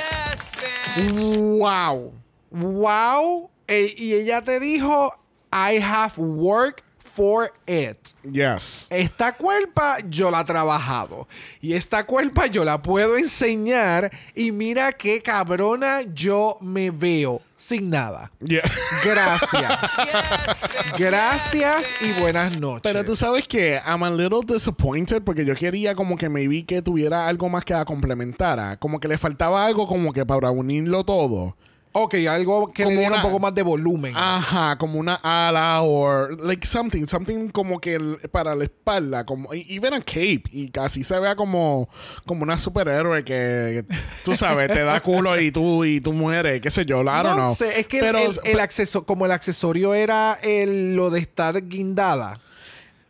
Yes, wow. Wow. Eh, y ella te dijo, I have worked for it. Yes. Esta cuerpa yo la he trabajado. Y esta cuerpa yo la puedo enseñar. Y mira qué cabrona yo me veo. Sin nada. Yeah. Gracias. Gracias y buenas noches. Pero tú sabes que I'm a little disappointed porque yo quería como que me vi que tuviera algo más que la complementara. Como que le faltaba algo como que para unirlo todo. Ok, algo que Como le diera un poco más de volumen. Ajá, como una ala o like something, something como que el- para la espalda, como y- even a cape y casi se vea como como una superhéroe que tú sabes, te da culo y tú y tú mueres, qué sé yo, I don't no know. sé, es que Pero- el, el acceso, como el accesorio era el- lo de estar guindada.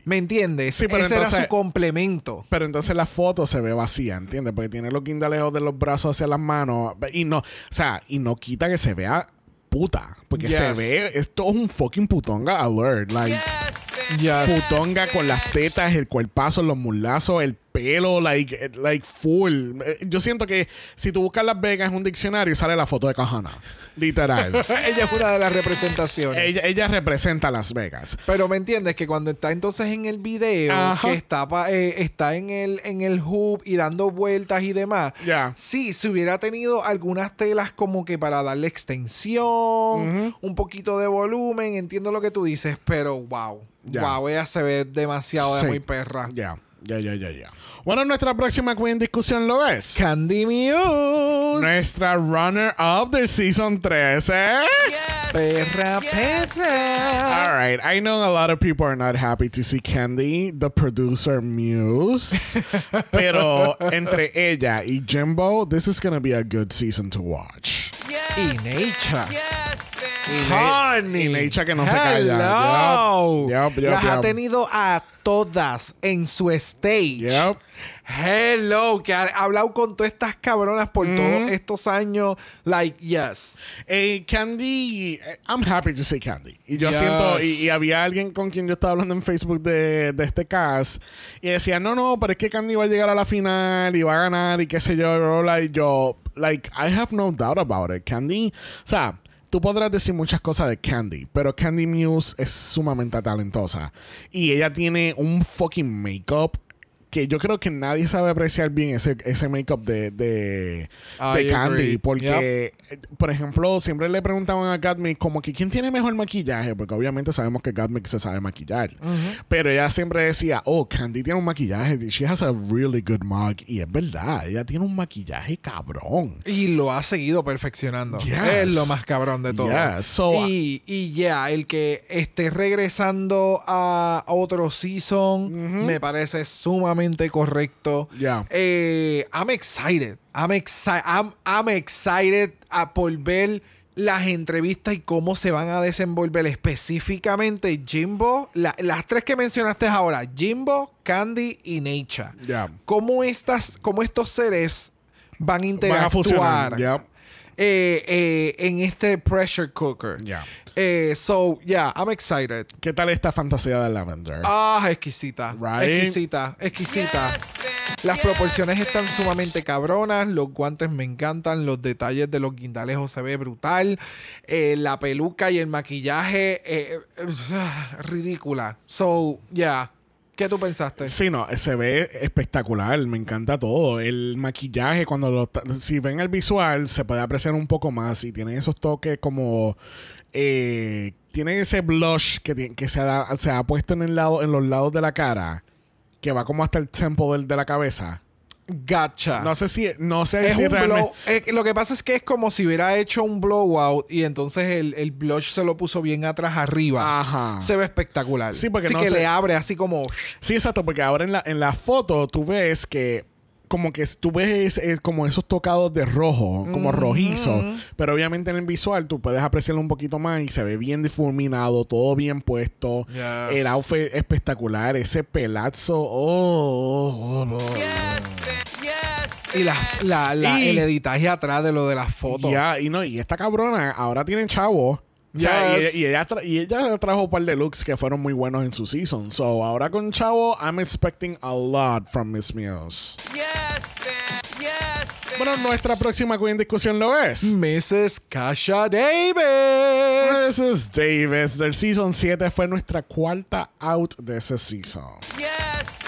¿Me entiendes? Sí, pero Ese era su complemento. Pero entonces la foto se ve vacía, ¿entiendes? Porque tiene los guindalejos de los brazos hacia las manos. Y no, o sea, y no quita que se vea puta. Porque Yes. se ve, esto es un fucking putonga alert. Like, Yes. Yes. putonga con las tetas, el cuerpazo, los mulazos, el pelo, like, eh, like full. Eh, Yo siento que si tú buscas Las Vegas en un diccionario, sale la foto de Kahana. Literal. Ella es una de las representaciones. ella, ella representa Las Vegas. Pero me entiendes que cuando está entonces en el video, Ajá. que está, pa- eh, está en el, en el hub y dando vueltas y demás, Ya. sí, si hubiera tenido algunas telas como que para darle extensión, un poquito de volumen, entiendo lo que tú dices, pero wow, Ya. wow, ella se ve demasiado de muy perra. Ya, ya, ya, ya, ya. Bueno, nuestra próxima Queen discusión lo es. Candy Muse. Nuestra runner-up del season 13. Yes, Perra, perra. All right, I know a lot of people are not happy to see Candy, the producer Muse. pero entre ella y Jimbo, this is going to be a good season to watch. yes, Y Nature. Honey. y Nature que no se Hello. calla. Yup, yup, yup, Las ha tenido a todas en su stage. Hello, que ha hablado con todas estas cabronas por todos estos años. Like, yes. Eh, Candy, eh, I'm happy to see Candy. Y yo Yes. siento, y, y había alguien con quien yo estaba hablando en Facebook de, de este cast, y decía, no, no, pero es que Candy va a llegar a la final y va a ganar y qué sé yo, bla, bla, bla", y yo, like, I have no doubt about it. Candy, o sea, tú podrás decir muchas cosas de Candy, pero Candy Muse es sumamente talentosa. Y ella tiene un fucking make-up que yo creo que nadie sabe apreciar bien ese, ese make-up de, de, Candy. agree. Porque, por ejemplo, siempre le preguntaban a Gatmic como que quién tiene mejor maquillaje, porque obviamente sabemos que Gatmic se sabe maquillar. Pero ella siempre decía, oh, Candy tiene un maquillaje, she has a really good mug. Y es verdad, ella tiene un maquillaje cabrón. Y lo ha seguido perfeccionando. Yes. Es lo más cabrón de todo. Yes. So, y y ya, el que esté regresando a otro season me parece sumamente correcto. Yeah. Eh, I'm excited. I'm, exci- I'm, I'm excited a por ver las entrevistas y cómo se van a desenvolver específicamente Jimbo, la- las tres que mencionaste ahora, Jimbo, Candy y Nature. Yeah. Cómo, estas, cómo estos seres van a Van a funcionar. interactuar Yeah. Eh, eh, en este pressure cooker. Yeah. Eh, so, yeah, I'm excited. ¿Qué tal esta fantasía de Lavender? Ah, exquisita. Right? Exquisita, exquisita. Yes. Las Yes, proporciones están sumamente cabronas, los guantes me encantan, los detalles de los guindalejos se ve brutal, eh, la peluca y el maquillaje eh, eh, ridícula. So, yeah. ¿Qué tú pensaste? Sí, no, se ve espectacular, me encanta todo. El maquillaje, cuando lo si ven el visual, se puede apreciar un poco más y tiene esos toques como. Eh, ese blush que, que se, ha, se ha puesto en, el lado, en los lados de la cara, que va como hasta el temple del- de la cabeza. Gotcha. No sé si. No sé es si un realmente. blow. eh, lo que pasa es que es como si hubiera hecho un blowout y entonces el, el blush se lo puso bien atrás arriba. Ajá. Se ve espectacular. Sí, porque así no que se- le abre así como. Sí, exacto, porque ahora en la, en la foto tú ves que como que tú ves eh, como esos tocados de rojo, como rojizo, pero obviamente en el visual tú puedes apreciarlo un poquito más y se ve bien difuminado, todo bien puesto, Yes. el outfit espectacular, ese pelazo, oh, oh, oh, oh. Yes, Y la, la, la- Y- el editaje atrás de lo de las fotos. Ya, y no, y esta cabrona ahora tiene chavo. O sea, Yes. y, y ella y ella trajo un par de looks que fueron muy buenos en su season. So, ahora con Chavo, I'm expecting a lot from Miss Muse. yes. Yes. Bueno, nuestra próxima queen discusión lo es. Mrs. Kasha Davis. Mrs. Davis del Season 7 fue nuestra cuarta out de ese season. Yes.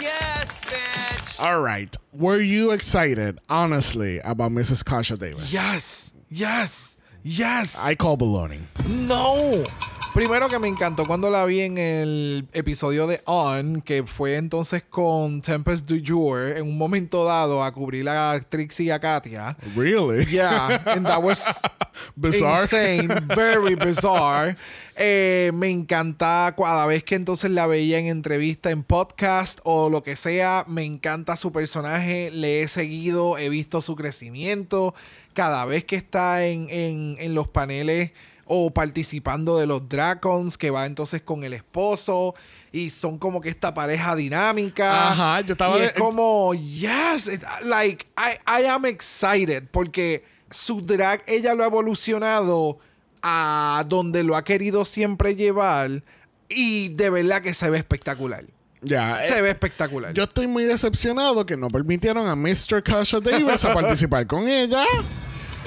Yes, bitch. Alright, were you excited, honestly, about Mrs. Kasha Davis? Yes. Yes. Yes. I call baloney. No. Primero que me encantó cuando la vi en el episodio de On, que fue entonces con Tempest du Jour, en un momento dado a cubrir a Trixie y a Katia. Really? Yeah, and that was Bizarre. insane, very bizarre. Eh, me encanta cada vez que entonces la veía en entrevista, en podcast o lo que sea. Me encanta su personaje, le he seguido, he visto su crecimiento. Cada vez que está en, en- en los paneles o participando de los Dragons, que va entonces con el esposo. Y son como que esta pareja dinámica. Ajá, yo estaba Y de- es como, yes, it- like, I, I am excited porque su drag, ella lo ha evolucionado a donde lo ha querido siempre llevar y de verdad que se ve espectacular. Ya. se eh, ve espectacular. Yo estoy muy decepcionado que no permitieron a Mr. Kasha Davis a participar con ella.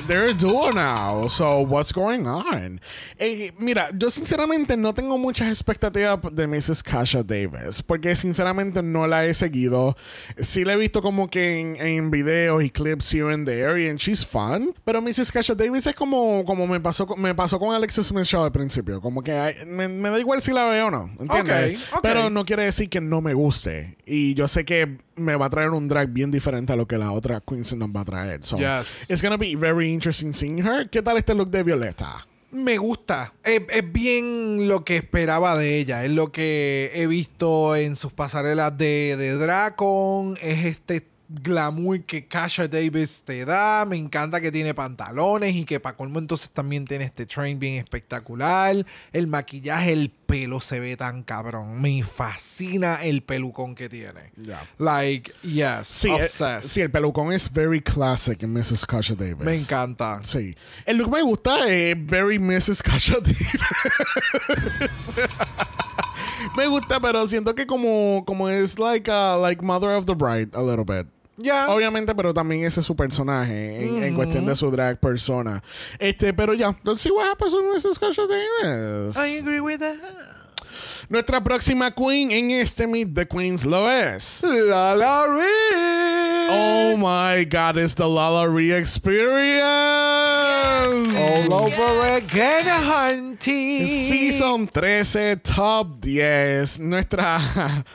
They're a duo now. So, what's going on? Eh, mira, yo sinceramente no tengo muchas expectativas de Mrs. Kasha Davis. Porque sinceramente no la he seguido. Sí la he visto como que en, en videos y clips here and there. And she's fun. Pero Mrs. Kasha Davis es como, como me, pasó, con- me pasó con Alexis Smith Show al principio. Como que me, me da igual si la veo o no. ¿Entiendes? Pero no quiere decir que no me guste. Y yo sé que me va a traer un drag bien diferente a lo que la otra Queens nos va a traer. So, Yes. it's gonna be very interesting seeing her. ¿Qué tal este look de Violeta? me gusta. Es, es bien lo que esperaba de ella. Es lo que he visto en sus pasarelas de, de Dracon. Es este glamour que Kasha Davis te da. Me encanta que tiene pantalones y que para colmo entonces también tiene este train bien espectacular. El maquillaje, el pelo se ve tan cabrón. Me fascina el pelucón que tiene. Like, yes, Sí, eh, obsessed. sí, el pelucón es very classic en Mrs. Kasha Davis. Me encanta. Sí. El look me gusta, es very Mrs. Kasha Davis. me gusta, pero siento que como, como es like, a, like Mother of the Bride, a little bit. Obviamente, pero también ese es su personaje en, en cuestión de su drag persona. Este, pero ya, let's see what happens with Mrs. I agree with that. Nuestra próxima queen en este Meet the Queens lo es. La la Oh my god, it's the Lala Ree experience. All over again, hunting. Season 13, Top 10. Nuestra,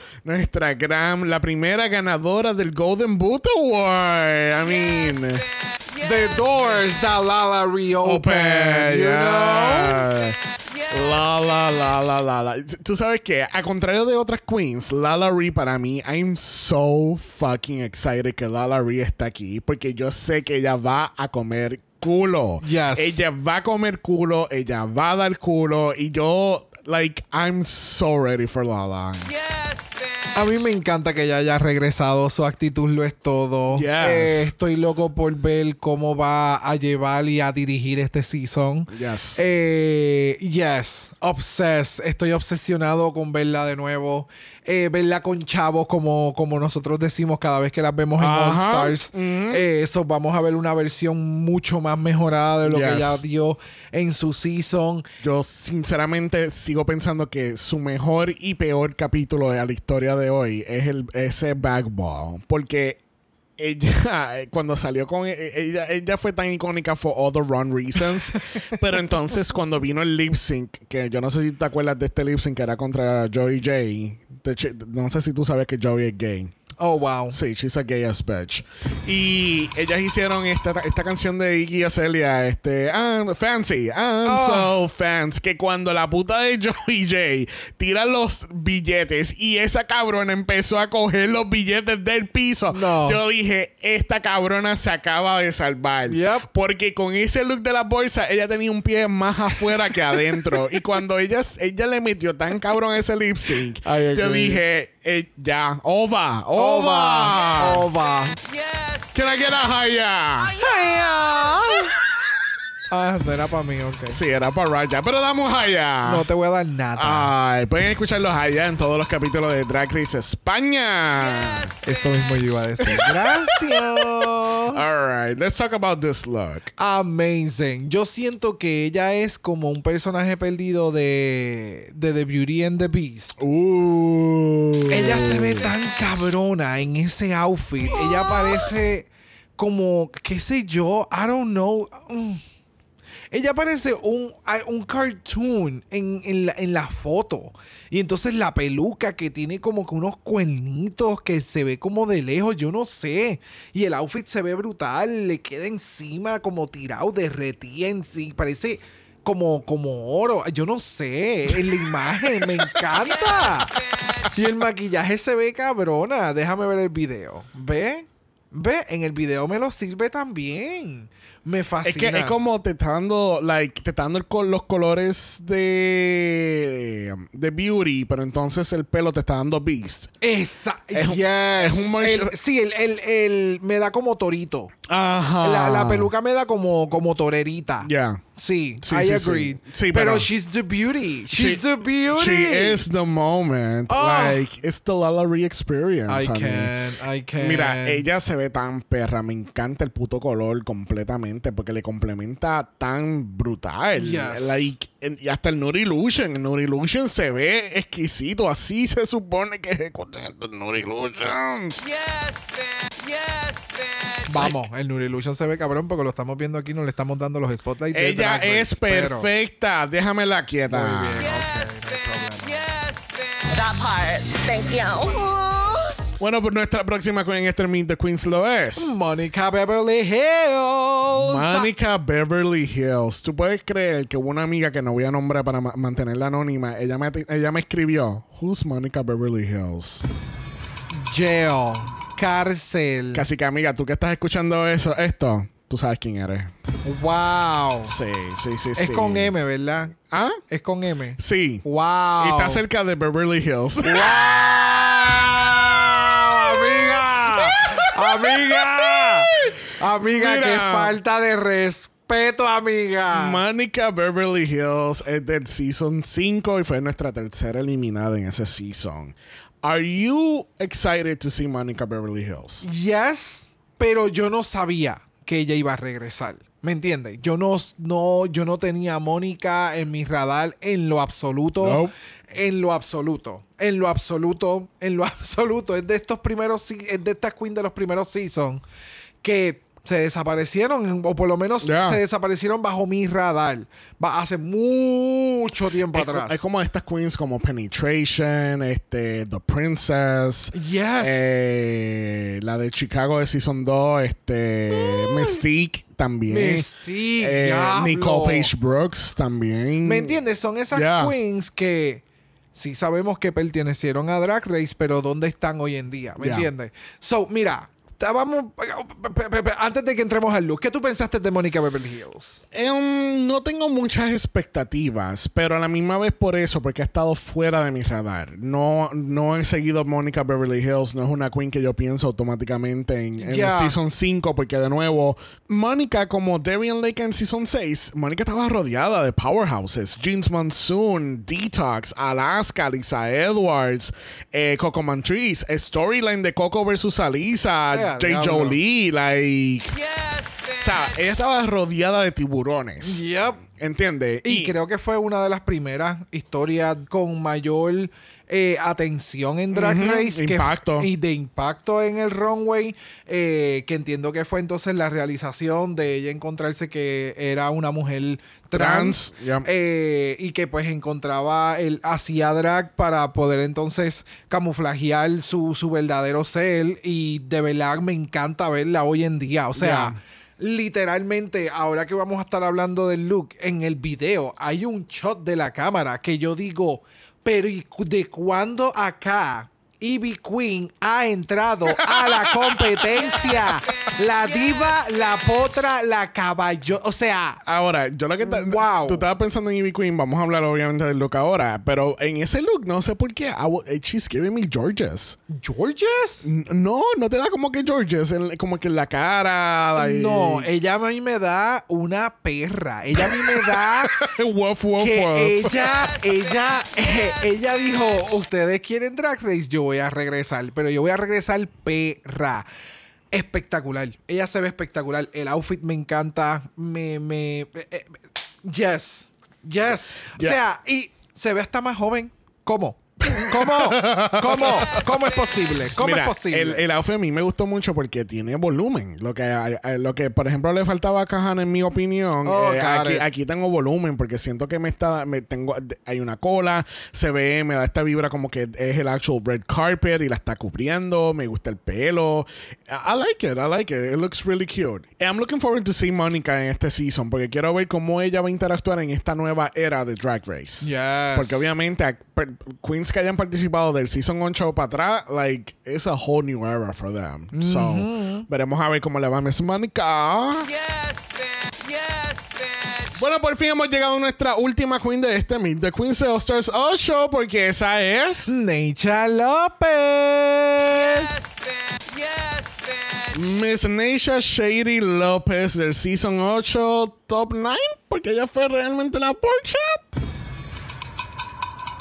nuestra gran, la primera ganadora del Golden Boot Award. I mean, The doors that Lala reopen. open, you yeah. La la la la la la. Tú sabes que, a contrario de otras queens, Lala Ree para mí, I'm so fucking excited que Lala Ree está aquí porque yo sé que ella va a comer culo. Yes. Ella va a comer culo, ella va a dar culo y yo, like, I'm so ready for Lala. Yes. A mí me encanta que ella haya regresado. Su actitud lo es todo. Yes. Eh, estoy loco por ver cómo va a llevar y a dirigir este season. Yes. Eh, yes, obsessed. Estoy obsesionado con verla de nuevo. Eh, verla con chavos, como, como nosotros decimos cada vez que las vemos en Ajá. All Stars. Ujú. Eh, eso, vamos a ver una versión mucho más mejorada de lo que ella dio en su season. Yo sinceramente sigo pensando que su mejor y peor capítulo de la historia de hoy es el, ese backball. Porque ella, cuando salió con e, ella, ella fue tan icónica for all the wrong reasons. pero entonces cuando vino el lip sync, que yo no sé si te acuerdas de este lip sync que era contra Joey J. No sé si tú sabes que Joey es gay. Oh, wow. Sí, she's a gay ass bitch. Y ellas hicieron esta, esta canción de Iggy Azalea, este, I'm fancy, I'm Oh. so fancy, que cuando la puta de Joey J tira los billetes y esa cabrona empezó a coger los billetes del piso, No. yo dije, esta cabrona se acaba de salvar. Yep. Porque con ese look de la bolsa, ella tenía un pie más afuera que adentro. y cuando ella, ella le metió tan cabrón ese lip sync, yo dije, eh, ya, over, over. Ova. Ova. Yes. Can I get a higher? Ah, no era para mí, ok. Sí, era para Raya, pero damos allá. No te voy a dar nada. Ay, pueden escucharlos allá en todos los capítulos de Drag Race España. Esto mismo yo iba a decir. Gracias. All right, let's talk about this look. Amazing. Yo siento que ella es como un personaje perdido de, de The Beauty and the Beast. Uh. Ella se ve tan cabrona en ese outfit. Ella parece como, qué sé yo, I don't know. Mm. Ella parece un, un cartoon en, en la, en foto. Y entonces la peluca que tiene como que unos cuernitos que se ve como de lejos, yo no sé. Y el outfit se ve brutal, le queda encima como tirado, derretí en sí. Parece como, como oro. Yo no sé. En la imagen me encanta. Y el maquillaje se ve cabrona. Déjame ver el video. ¿Ve? ¿Ve? En el video me lo sirve también. Me fascina. Es que es como te está dando, like, te está dando el los colores de, de Beauty, pero entonces el pelo te está dando Beast. Esa. Es yes. es un El- sí, el, el, el- me da como torito. Ajá. La, la peluca me da como, como torerita. Ya. Sí, Sí, I sí, agree. sí. Sí, pero, pero- she's the beauty. She's She- the beauty. She is the moment. Oh. Like, it's the Lala Ree experience. I honey. can, I can. Mira, ella se ve tan perra. Me encanta el puto color completamente porque le complementa tan brutal. Yes. Like, en- y hasta el Nude Illusion. El Nude Illusion se ve exquisito. Así se supone que ejecutan el Nude Illusion. Yes, bitch. Yes, bitch. Vamos, el Nude Illusion se ve cabrón porque lo estamos viendo aquí, no le estamos dando los spotlights. de Ella Drag Race, es pero- perfecta. Déjamela quieta. Muy bien, Yes, ok, no hay problema. bitch. Yes, bitch. That part. Thank you. Bueno, pues nuestra próxima Queen en este Meet the Queens lo es. Monica Beverly Hills. Monica Beverly Hills. ¿Tú puedes creer que hubo una amiga que no voy a nombrar para ma- mantenerla anónima? Ella me, ella me escribió, Who's Monica Beverly Hills? Jail. Cárcel. Casi que amiga, tú que estás escuchando eso, esto, tú sabes quién eres. Wow. Sí, sí, sí, Es sí. con M, ¿verdad? ¿Ah? Es con M. Sí. Wow. Y está cerca de Beverly Hills. ¡Wow! ¡Amiga! ¡Amiga! Amiga, Mira. qué falta de respeto. respeto, amiga. Monica Beverly Hills es del season 5 y fue nuestra tercera eliminada en ese season. Are you excited to see Monica Beverly Hills? Yes, pero yo no sabía que ella iba a regresar. ¿Me entiendes? Yo no, no, yo no tenía a Mónica en mi radar en lo absoluto. Nope. En lo absoluto. En lo absoluto. En lo absoluto. Es de estos primeros. Es de estas queen de los primeros seasons que se desaparecieron. O por lo menos Yeah. se desaparecieron bajo mi radar. Va, hace mucho tiempo Es, atrás. es como estas queens como Penetration, este, The Princess. Yes. eh, la de Chicago de Season 2, este, Mystique también. Mystique, Eh. Nicole Page Brooks también. ¿Me entiendes? Son esas Yeah. queens que sí sabemos que pertenecieron a Drag Race, pero ¿dónde están hoy en día? ¿Me Yeah. entiendes? So, mira, estábamos. Antes de que entremos al look, ¿qué tú pensaste de Mónica Beverly Hills? Em, no tengo muchas expectativas, pero a la misma vez por eso, porque ha estado fuera de mi radar. No, no he seguido Monica Beverly Hills, no es una queen que yo pienso automáticamente en. Season 5, porque de nuevo, Mónica, como Darian Lake en Season 6, Mónica estaba rodeada de powerhouses. Jeans Monsoon, Detox, Alaska, Lisa Edwards, eh, Coco Montrese, storyline de Coco versus Alisa, Yeah, J. Jolie, like... Yes. O sea, ella estaba rodeada de tiburones. Yep. ¿Entiendes? Y, creo que fue una de las primeras historias con mayor eh, atención en Drag Race. que- y de impacto en el runway. eh, que entiendo que fue entonces la realización de ella encontrarse que era una mujer trans. Trans, yeah. eh, y que pues encontraba el hacía drag para poder entonces camuflajear su, su verdadero ser. Y de verdad me encanta verla hoy en día. O sea. Yeah. Literalmente, ahora que vamos a estar hablando del look, en el video hay un shot de la cámara que yo digo, pero ¿y cu- de cuándo acá Ivy Queen ha entrado a la competencia? La diva, la potra, la caballo, o sea, Ahora, yo lo que Wow. tú estabas pensando en Ivy Queen, vamos a hablar obviamente del look ahora, pero en ese look no sé por qué, I eh, she's giving me Georges. ¿Georges? No, no te da como que Georges, como que en la cara. like- No, ella a mí me da una perra. Ella a mí me da Woof, woof, que woof. ella, ella, eh, ella dijo, ustedes quieren Drag Race, yo voy a regresar, pero yo voy a regresar perra. Espectacular. Ella se ve espectacular. El outfit me encanta. Me, me, eh, eh, yes. Yes. O sea, y se ve hasta más joven. ¿Cómo? ¿Cómo? ¿Cómo? ¿Cómo es posible? ¿Cómo Mira, es posible? El, el outfit a mí me gustó mucho porque tiene volumen. Lo que, lo que por ejemplo, le faltaba a Kahan, en mi opinión. Oh, eh, aquí, aquí tengo volumen porque siento que me está. Me tengo, hay una cola, se ve, me da esta vibra como que es el actual red carpet y la está cubriendo. Me gusta el pelo. I, like it, I like it. It looks really cute. I'm looking forward to see Monica en este season porque quiero ver cómo ella va a interactuar en esta nueva era de Drag Race. Yes. Porque obviamente queens que hayan participado del season 8 para atrás, like, it's a whole new era for them. So, veremos a ver cómo le va a Miss Monica. Yes, bitch. Yes, bitch. Bueno, por fin hemos llegado a nuestra última queen de este Meet the Queens All Stars 8, porque esa es Necha López. Yes, bitch. Yes, bitch. Miss Neisha Shady López del season 8 top 9, porque ella fue realmente la porcha.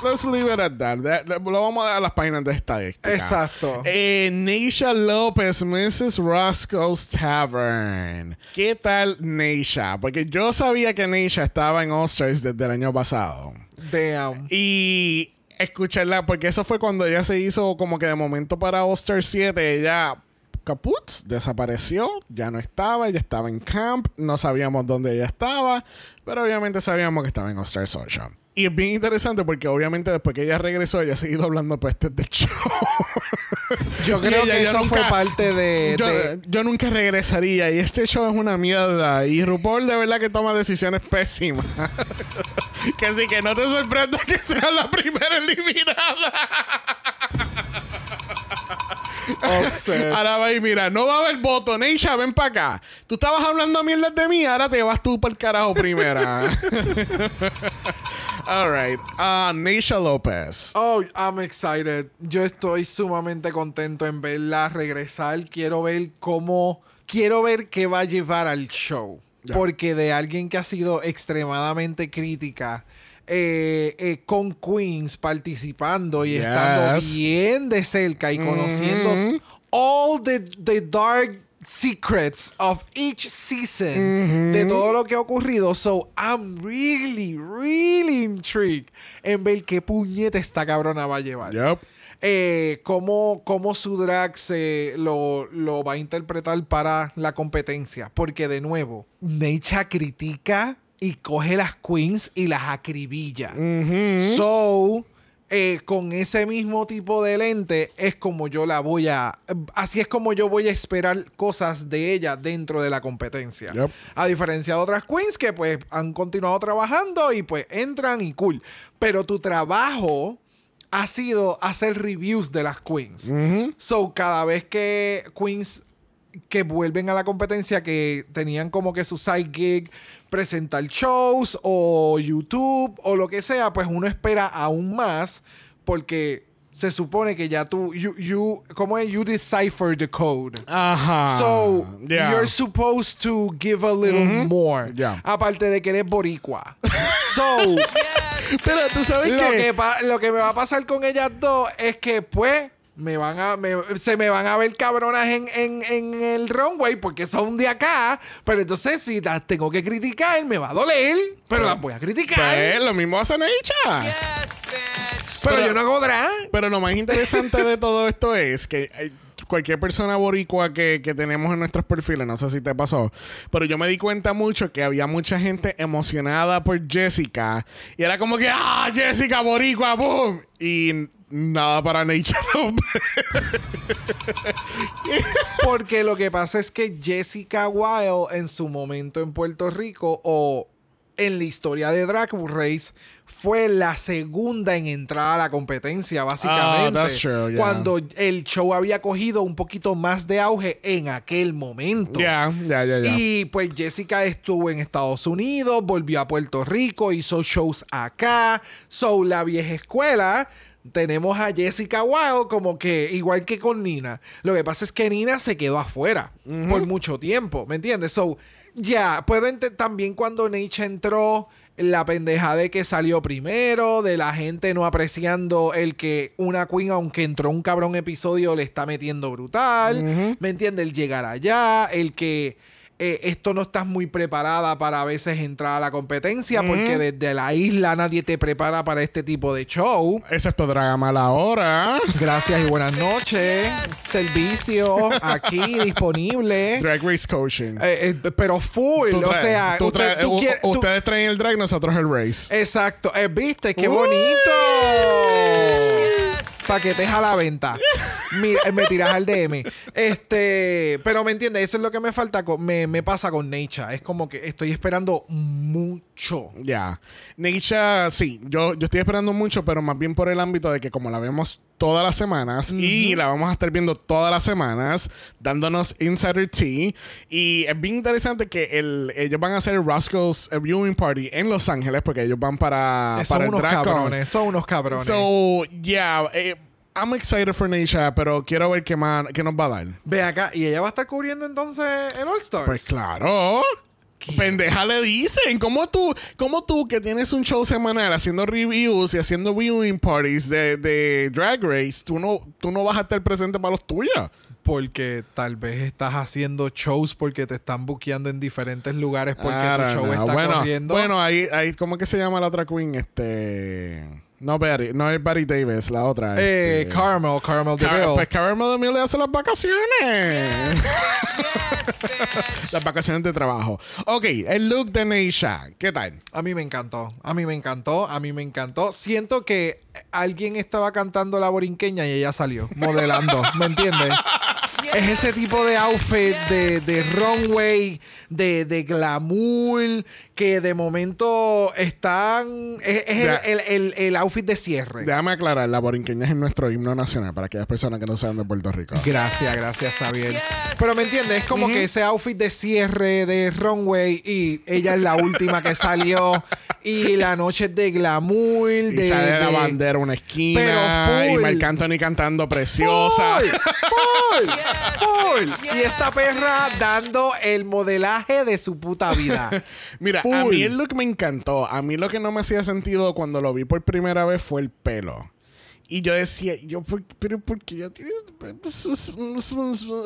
Let's leave it at that. That- that- Lo vamos a dar a las páginas de estadística. Exacto. Eh, Neisha López, Mrs. Roscoe's Tavern. ¿Qué tal Neisha? Porque yo sabía que Neisha estaba en Stars desde el año pasado. Damn. Y escucharla, porque eso fue cuando ella se hizo como que de momento para Stars 7, ella caput, desapareció, ya no estaba, ella estaba en camp, no sabíamos dónde ella estaba, pero obviamente sabíamos que estaba en All Stars 8. Y es bien interesante porque obviamente después que ella regresó, ella ha seguido hablando pestes del show. Yo creo ella que eso nunca- fue parte de. yo, de- yo nunca regresaría y este show es una mierda y RuPaul de verdad que toma decisiones pésimas. que así que no te sorprenda que sea la primera eliminada. Ahora va y mira, no va a haber voto. Neisha, ven para acá. Tú estabas hablando mierda de mí, ahora te vas tú para el carajo primera. All right. Ah, Neisha López. Oh, I'm excited. Yo estoy sumamente contento en verla regresar. Quiero ver cómo. Quiero ver qué va a llevar al show. porque de alguien que ha sido extremadamente crítica eh, eh, con Queens participando y Yes. estando bien de cerca y conociendo all the, the dark secrets of each season de todo lo que ha ocurrido. So I'm really, really intrigued en ver qué puñeta esta cabrona va a llevar Yup. eh, cómo, cómo su drag se lo, lo va a interpretar para la competencia. Porque de nuevo, Necha critica y coge las queens y las acribilla. So, eh, con ese mismo tipo de lente es como yo la voy a... Así es como yo voy a esperar cosas de ella dentro de la competencia. Yep. A diferencia de otras queens que pues han continuado trabajando y pues entran y cool. Pero tu trabajo ha sido hacer reviews de las queens. So, cada vez que queens que vuelven a la competencia que tenían como que su side gig, presentar shows o YouTube o lo que sea, pues uno espera aún más porque se supone que ya tú, you, you ¿cómo es? You decipher the code. Ajá. So, Yeah. you're supposed to give a little more. Yeah. Aparte de que eres boricua. so, Pero tú sabes lo que... que, lo que me va a pasar con ellas dos es que, pues, me van a, me- se me van a ver cabronas en, en, en el runway porque son de acá. Pero entonces, si las tengo que criticar, me va a doler. Pero las voy a criticar. Pues lo mismo hace Necha. Yes, bitch. pero, pero- yo no hago drag. Pero lo más interesante de todo esto es que eh, cualquier persona boricua que, que tenemos en nuestros perfiles, no sé si te pasó, pero yo me di cuenta mucho que había mucha gente emocionada por Jessica y era como que, ¡ah, Jessica boricua, boom! Y nada para Nature. Porque lo que pasa es que Jessica Wilde en su momento en Puerto Rico o en la historia de Drag Race fue la segunda en entrar a la competencia, básicamente. Ah, that's true, yeah. Cuando el show había cogido un poquito más de auge en aquel momento. Ya, ya, ya, ya. Y pues Jessica estuvo en Estados Unidos, volvió a Puerto Rico, hizo shows acá. So, la vieja escuela. Tenemos a Jessica Wilde como que igual que con Nina. Lo que pasa es que Nina se quedó afuera por mucho tiempo, ¿me entiendes? So, ya, puedo ente- también cuando Nietzsche entró, la pendeja de que salió primero, de la gente no apreciando el que una queen, aunque entró un cabrón episodio, le está metiendo brutal. ¿Me entiendes? El llegar allá, el que eh, esto no estás muy preparada para a veces entrar a la competencia, porque desde la isla nadie te prepara para este tipo de show. Excepto Dragamala ahora. Gracias y buenas noches. Servicio aquí disponible. Drag Race Coaching. Eh, eh, pero full, Tú o sea, tú usted- traes- tú u- quieres- tú- ustedes traen el drag, nosotros el race. Exacto, eh, ¿viste? ¡Qué Uy. bonito! Paquetes a la venta. Mira, eh, me tiras al DM. Este, pero me entiendes, eso es lo que me falta, con, me, me pasa con Nature. Es como que estoy esperando mucho. Ya. Neisha, sí, yo, yo estoy esperando mucho, pero más bien por el ámbito de que como la vemos todas las semanas y la vamos a estar viendo todas las semanas, dándonos Insider Tea. Y es bien interesante que el, ellos van a hacer Roscoe's eh, Viewing Party en Los Ángeles, porque ellos van para, son para unos cabrones, son unos cabrones. So, yeah, eh, I'm excited for Neisha, pero quiero ver qué, más, qué nos va a dar. Ve acá, y ella va a estar cubriendo entonces el All Stars. Pues claro. Pendeja le dicen. ¿Cómo tú, cómo tú que tienes un show semanal haciendo reviews y haciendo viewing parties de, de Drag Race, tú no, tú no vas a estar presente para los tuyos? Porque tal vez estás haciendo shows porque te están buqueando en diferentes lugares porque tu don't show know. está bueno, corriendo. Bueno, ahí, ahí, ¿cómo que se llama la otra queen? Este. No, Betty, no es Betty Davis, la otra. eh, este- Carmel, Carmel Car- DeVille. pues Caramel de Mil le hace las vacaciones. Yes, las vacaciones de trabajo. Ok, el look de Neisha. ¿Qué tal? A mí me encantó, a mí me encantó, a mí me encantó. Siento que alguien estaba cantando la borinqueña y ella salió modelando, ¿me entiendes? Es ese tipo de outfit de, de runway, de, de glamour, que de momento están... Es, es el, el- el- el outfit de cierre. Déjame aclarar, la borinqueña es nuestro himno nacional para aquellas personas que no sean de Puerto Rico. Gracias, gracias, Xavier. Pero me entiendes, es como que ese outfit de cierre de runway y ella es la última que salió Y la noche es de glamour, Y de, sale la de- bandera una esquina. Pero full. Y Marc Anthony cantando preciosa. Full, full, full. Y esta perra dando el modelaje de su puta vida. Mira, a mí el look me encantó. A mí lo que no me hacía sentido cuando lo vi por primera vez fue el pelo. Y yo decía, yo, ¿por- pero porque ya tienes.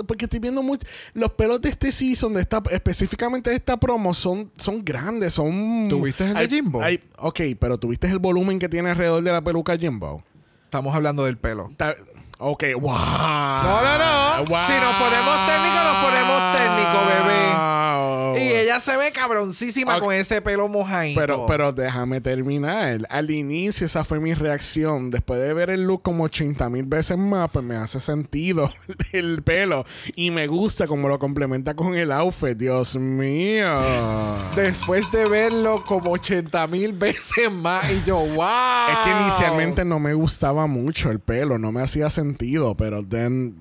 Porque estoy viendo mucho. Los pelos de este season, de esta, específicamente de esta promo, son, son grandes. Son. ¿Tuviste el de Jimbo? hay- ok, pero tuviste el volumen que tiene alrededor de la peluca Jimbo. Estamos hablando del pelo. Ta- Ok, wow. No, no, no. Wow. Si nos ponemos técnicos, nos ponemos técnicos, bebé. Y ella se ve cabroncísima con ese pelo mojadito. Pero, pero déjame terminar. Al inicio esa fue mi reacción. Después de ver el look como 80 mil veces más, pues me hace sentido el pelo. Y me gusta como lo complementa con el outfit. Dios mío. Después de verlo como 80 mil veces más, y yo, wow. Es que inicialmente no me gustaba mucho el pelo. No me hacía sentido. Pero then...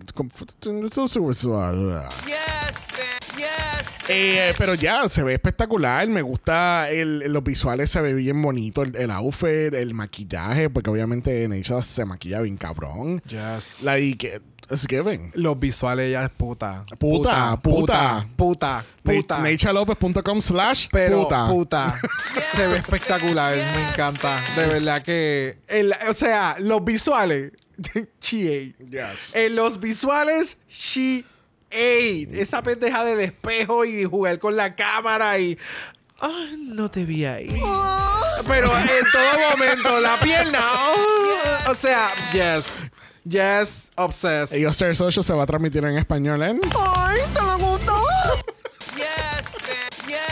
Yes, bitch. Yes. Eh, pero ya, se ve espectacular. Me gusta el, los visuales, se ve bien bonito. El, el outfit, el maquillaje, porque obviamente Neisha se maquilla bien cabrón. Yes. Like, it's given. Los visuales ya es puta. Puta, puta. Puta, puta. NachaLopez.com slash Pero puta. puta. Se ve espectacular, me encanta. De verdad que. el- o sea, los visuales. she ate. Yes. En los visuales, she ate. Esa pendeja del espejo y jugar con la cámara y. Ay, no te vi ahí. Pero en todo momento, la pierna. oh, o sea, yes. Yes, obsessed. Y Osters 8 se va a transmitir en español en... ¡Ay, te lo gustó!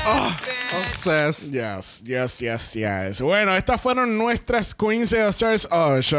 Bitch. Yes. Obsessed. Yes, yes, yes, yes. Bueno, estas fueron nuestras Queens Osters 8.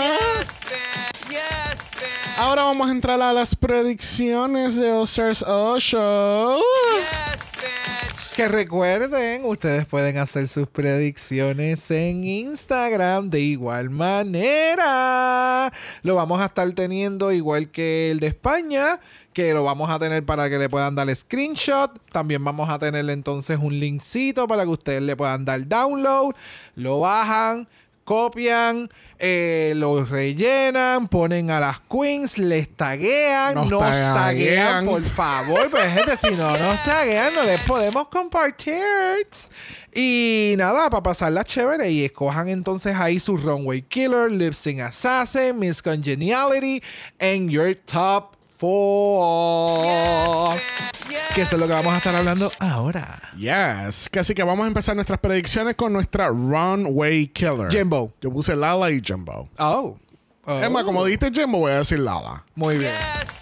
Yes, bitch. Yes. Ahora vamos a entrar a las predicciones de Osters 8. Yes, bitch. Que recuerden, ustedes pueden hacer sus predicciones en Instagram de igual manera. Lo vamos a estar teniendo igual que el de España, que lo vamos a tener para que le puedan dar screenshot. También vamos a tener entonces un linkcito para que ustedes le puedan dar download. Lo bajan. Copian, eh, lo rellenan, ponen a las queens, les taguean, Nos nos, taguean. taguean, por favor, pues gente, si no nos taguean, no les podemos compartir. Y nada, para pasarla chévere y escojan entonces ahí su Runway Killer, Lip Sync Assassin, Miss Congeniality, and your top four. Que eso es lo que vamos a estar hablando ahora. Yes. Así que vamos a empezar nuestras predicciones con nuestra Runway Killer. Jimbo. Yo puse Lala y Jimbo. Oh. Oh. Emma, como dijiste Jimbo, voy a decir Lala. Muy bien. Yes,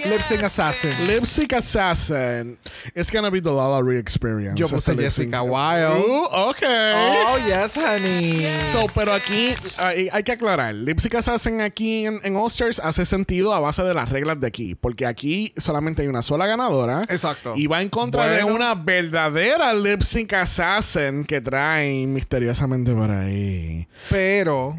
bitch. Lip Sync Assassin. Lipstick Assassin. It's gonna be the Lala re-experience. Yo puse. Jessica Wilde. Uh, ok. Oh, yes, honey. So, pero aquí hay, hay que aclarar. Lipstick Assassin aquí en, en All Stars hace sentido a base de las reglas de aquí. Porque aquí solamente hay una sola ganadora. Exacto. Y va en contra de una verdadera Lip Sync Assassin que traen misteriosamente por ahí. Pero,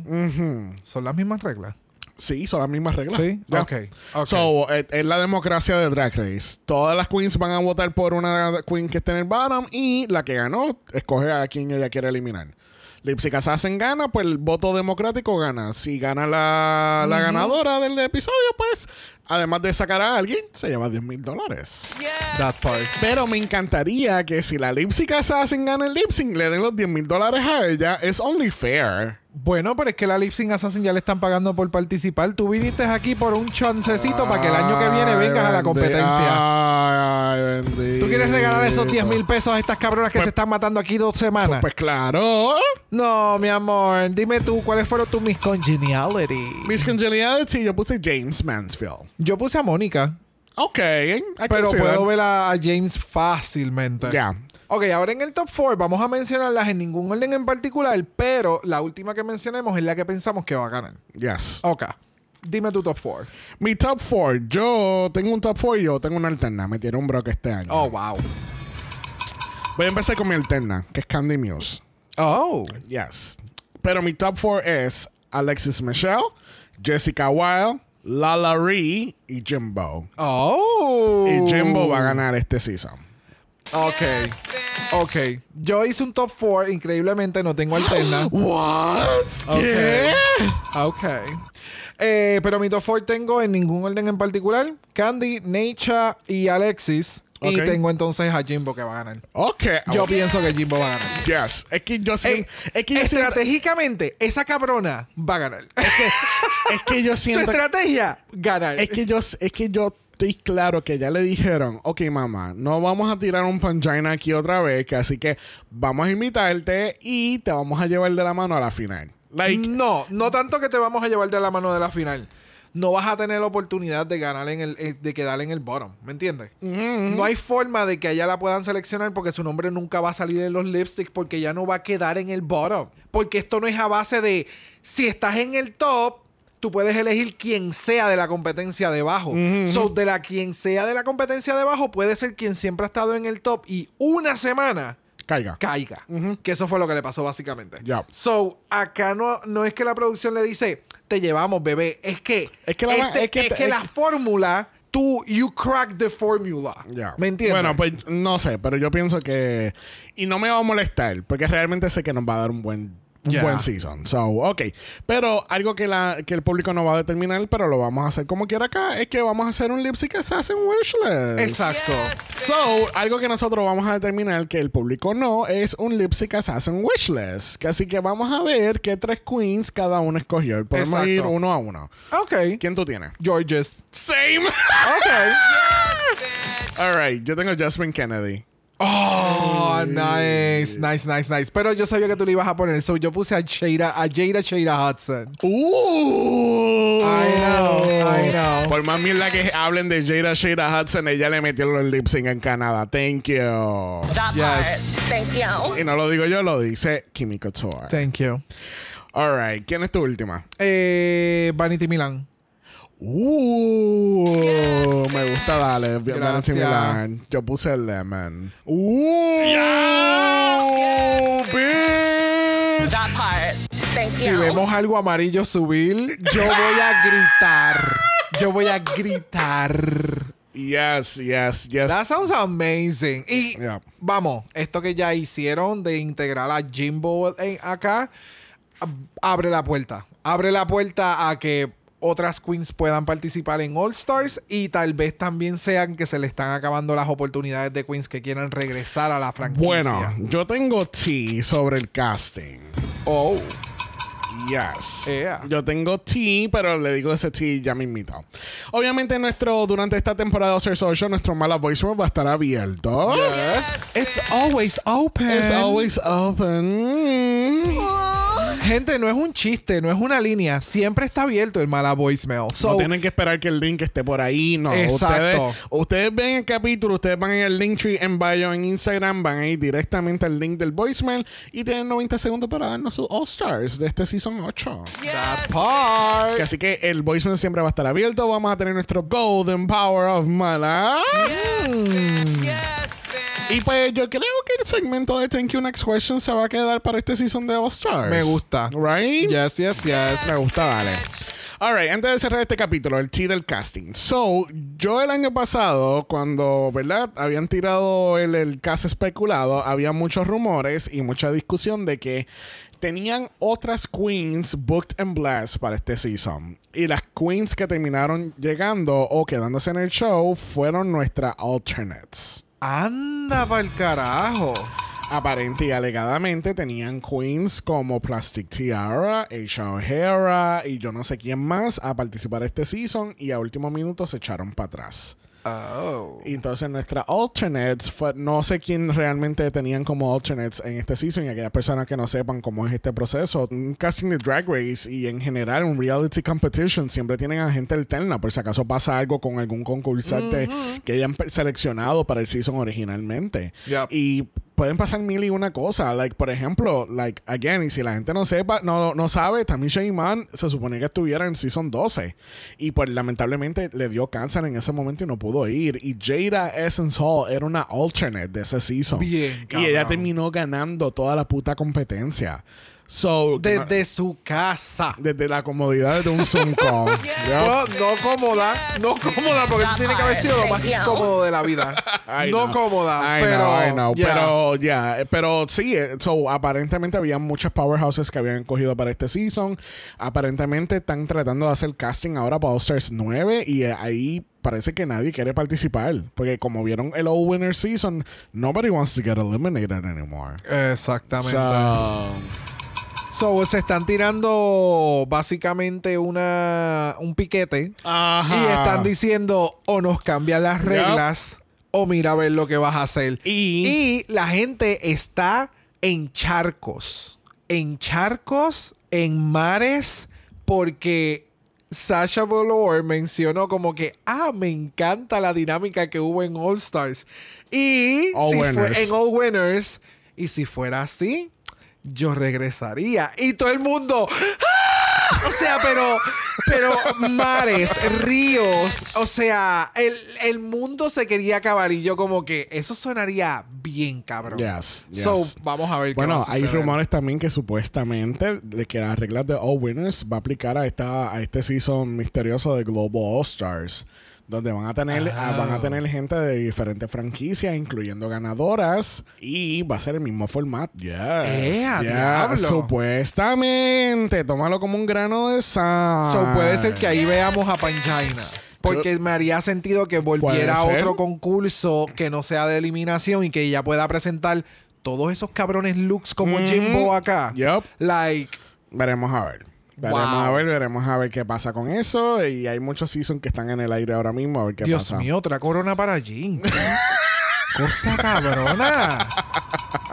¿son las mismas reglas? Sí, son las mismas reglas. Sí, Ya. ok, ok. So, eh, es la democracia de Drag Race. Todas las queens van a votar por una queen que esté en el bottom y la que ganó escoge a quien ella quiere eliminar. Lipstick Assassin gana, pues el voto democrático gana. Si gana la, la ganadora del episodio, pues además de sacar a alguien, se lleva 10 mil dólares. Yes. That part. Pero me encantaría que si la Lipstick Assassin gana el lip sync, le den los 10 mil dólares a ella. Es only fair. Bueno, pero es que la Lip Sync Assassin ya le están pagando por participar. Tú viniste aquí por un chancecito para que el año que viene vengas a la competencia. Ay, bendito. ¿Tú quieres regalar esos 10 mil pesos a estas cabronas que se están matando aquí dos semanas? Pues claro. no, mi amor. Dime tú, ¿cuáles fueron tus Miss Congeniality? Miss Congeniality, yo puse James Mansfield. Yo puse a Mónica, Ok. I pero puedo that. ver a, a James fácilmente. Ya. Ok, ahora en el top 4 vamos a mencionarlas en ningún orden en particular, pero la última que mencionemos es la que pensamos que va a ganar. Yes. Ok. Dime tu top 4. Mi top 4. Yo tengo un top 4 y yo tengo una alterna. Me tiene un brock este año. Oh, wow. Voy a empezar con mi alterna, que es Candy Muse. Oh. Yes. Pero mi top 4 es Alexis Michelle, Jessica Wilde, Lala Ree y Jimbo. Oh. Y Jimbo va a ganar este season. Ok. Ok. Yo hice un top 4, increíblemente no tengo alterna. What? ¿Qué? Ok. Eh, pero mi top 4 tengo en ningún orden en particular. Candy, Necha y Alexis. Y Ok. tengo entonces a Jimbo que va a ganar. Ok. Yo pienso que Jimbo va a ganar. Yes. Es que yo siento. es que yo siento. estratégicamente, esa cabrona va a ganar. Es que yo Su siento. estrategia, ganar. Es que yo, es que yo estoy claro que ya le dijeron, ok mamá, no vamos a tirar un pangina aquí otra vez, que así que vamos a invitarte y te vamos a llevar de la mano a la final. Like, no, no tanto que te vamos a llevar de la mano de la final. No vas a tener la oportunidad de ganar en el, eh, de quedar en el bottom, ¿me entiendes? No hay forma de que a ella la puedan seleccionar porque su nombre nunca va a salir en los lipsticks porque ya no va a quedar en el bottom. Porque esto no es a base de si estás en el top, tú puedes elegir quien sea de la competencia debajo. So, de la quien sea de la competencia debajo puede ser quien siempre ha estado en el top y una semana caiga. caiga. Que eso fue lo que le pasó básicamente. Ya. So, acá no, no es que la producción le dice, te llevamos, bebé. Es que, Es que la- este- es que- es que es la fórmula, tú, you crack the formula. Ya. ¿Me entiendes? Bueno, pues no sé, pero yo pienso que. Y no me va a molestar, porque realmente sé que nos va a dar un buen. Un buen season. So, ok. Pero algo que, la, que el público no va a determinar, pero lo vamos a hacer como quiera acá, es que vamos a hacer un lip sync assassin wishlist. Exacto. Yes, So, algo que nosotros vamos a determinar que el público no es un lip sync assassin wishlist. Que así que vamos a ver qué tres queens cada uno escogió. Podemos Exacto. ir uno a uno. Ok. ¿Quién tú tienes? Georges. Same. Ok. All right, yo tengo Jasmine Kennedy. Oh, nice, nice, nice, nice. Pero yo sabía que tú le ibas a poner, so yo puse a Jada, a Jada Shada Hudson. Uh. I know, I know. Por más mierda que hablen de Jada Shada Hudson, ella le metió el lip sync en Canadá. Thank you. That Yes. part. Thank you. Y no lo digo yo, lo dice Kimi Couture. Thank you. All right, ¿quién es tu última? Eh, Vanity Milan. Uh, me gusta dale. Gracias. Milan. Yo puse Lemon. Uh, bitch. That part. Thank Si you. vemos algo amarillo subir, yo voy a gritar. Yo voy a gritar. Yes, yes, yes. That sounds amazing. Y Yeah. vamos, esto que ya hicieron de integrar a Jimbo en- acá, ab- abre la puerta. Abre la puerta a que otras queens puedan participar en All Stars y tal vez también sean que se le están acabando las oportunidades de queens que quieran regresar a la franquicia. Bueno, yo tengo tea sobre el casting. Oh. Yes. Yeah. Yo tengo tea, pero le digo ese tea ya me invito. Obviamente, nuestro, durante esta temporada de Oscar Social, nuestro mala voicemail va a estar abierto. Yes. It's always open. It's always open. Gente, no es un chiste, no es una línea. Siempre está abierto el mala voicemail. So, no tienen que esperar que el link esté por ahí. No, Exacto. Ustedes, ustedes ven el capítulo, ustedes van en el Linktree en bio en Instagram, van a ir directamente al link del voicemail y tienen 90 segundos para darnos sus All Stars de este Season 8. that part. Que Así que el voicemail siempre va a estar abierto. Vamos a tener nuestro Golden Power of Mala. Yes, bitch. Y pues yo creo que el segmento de Thank You Next Question se va a quedar para este season de All Stars. Me gusta. Right? Yes, yes, yes. Me gusta, dale. Alright, antes de cerrar este capítulo, el T del casting. So, yo el año pasado, cuando, ¿verdad? Habían tirado el, el cast especulado, había muchos rumores y mucha discusión de que tenían otras queens booked and blessed para este season. Y las queens que terminaron llegando o quedándose en el show fueron nuestras alternates. Anda pa'l carajo. Aparente y alegadamente tenían queens como Plastic Tiara, Aisha O'Hara y yo no sé quién más a participar este season y a último minuto se echaron para atrás. Oh. Y entonces nuestras alternates, fue- no sé quién realmente tenían como alternates en este season y aquellas personas que no sepan cómo es este proceso. Un casting de Drag Race y en general un reality competition siempre tienen a gente alterna por si acaso pasa algo con algún concursante que hayan seleccionado para el season originalmente. Yep. Y pueden pasar mil y una cosa. Like, por ejemplo, like, again, y si la gente no sepa, no, no sabe, Tamisha Iman se supone que estuviera en Season 12. Y pues lamentablemente le dio cáncer en ese momento y no pudo ir. Y Jada Essence Hall era una alternate de ese season. Bien, Y ella terminó ganando toda la puta competencia. So, no- Desde su casa. desde la comodidad de un Zoom call. No, no cómoda, no cómoda, porque eso tiene que haber sido lo más incómodo de la vida. No know. cómoda, I pero. know, I know. yeah. Pero ya, pero sí, eh, so, aparentemente había muchas powerhouses que habían cogido para este season. Aparentemente están tratando de hacer casting ahora para All Stars 9 y eh, ahí parece que nadie quiere participar, porque como vieron el All Winner Season, nobody wants to get eliminated anymore. Exactamente. So, So, se están tirando básicamente una un piquete Ajá. y están diciendo o nos cambian las reglas o mira a ver lo que vas a hacer. Y- Y la gente está en charcos, en charcos, en mares, porque Sasha Velour mencionó como que, ah, me encanta la dinámica que hubo en All Stars. Y All si fue Winners. en All Winners, y si fuera así, yo regresaría. Y todo el mundo, ¡ah! o sea, pero, pero mares, ríos, o sea, el, el mundo se quería acabar y yo como que eso sonaría bien cabrón. Yes, yes. So, vamos a ver qué Bueno, va a hay rumores también que supuestamente de que las reglas de All Winners va a aplicar a esta a este season misterioso de Global All Stars, donde van a tener Ah. ah, van a tener gente de diferentes franquicias, incluyendo ganadoras, y va a ser el mismo formato. Yes, ¡Eh, diablo! Supuestamente, tómalo como un grano de sal. So, puede ser que ahí veamos a Pangina. Porque me haría sentido que volviera a otro concurso que no sea de eliminación y que ella pueda presentar todos esos cabrones looks como. Jimbo acá. Yup. Like, Veremos a ver. Veremos Wow. a ver, veremos a ver qué pasa con eso. Y hay muchos seasons que están en el aire ahora mismo. A ver qué Dios pasa. mío, otra corona para Jinx. Cosa cabrona.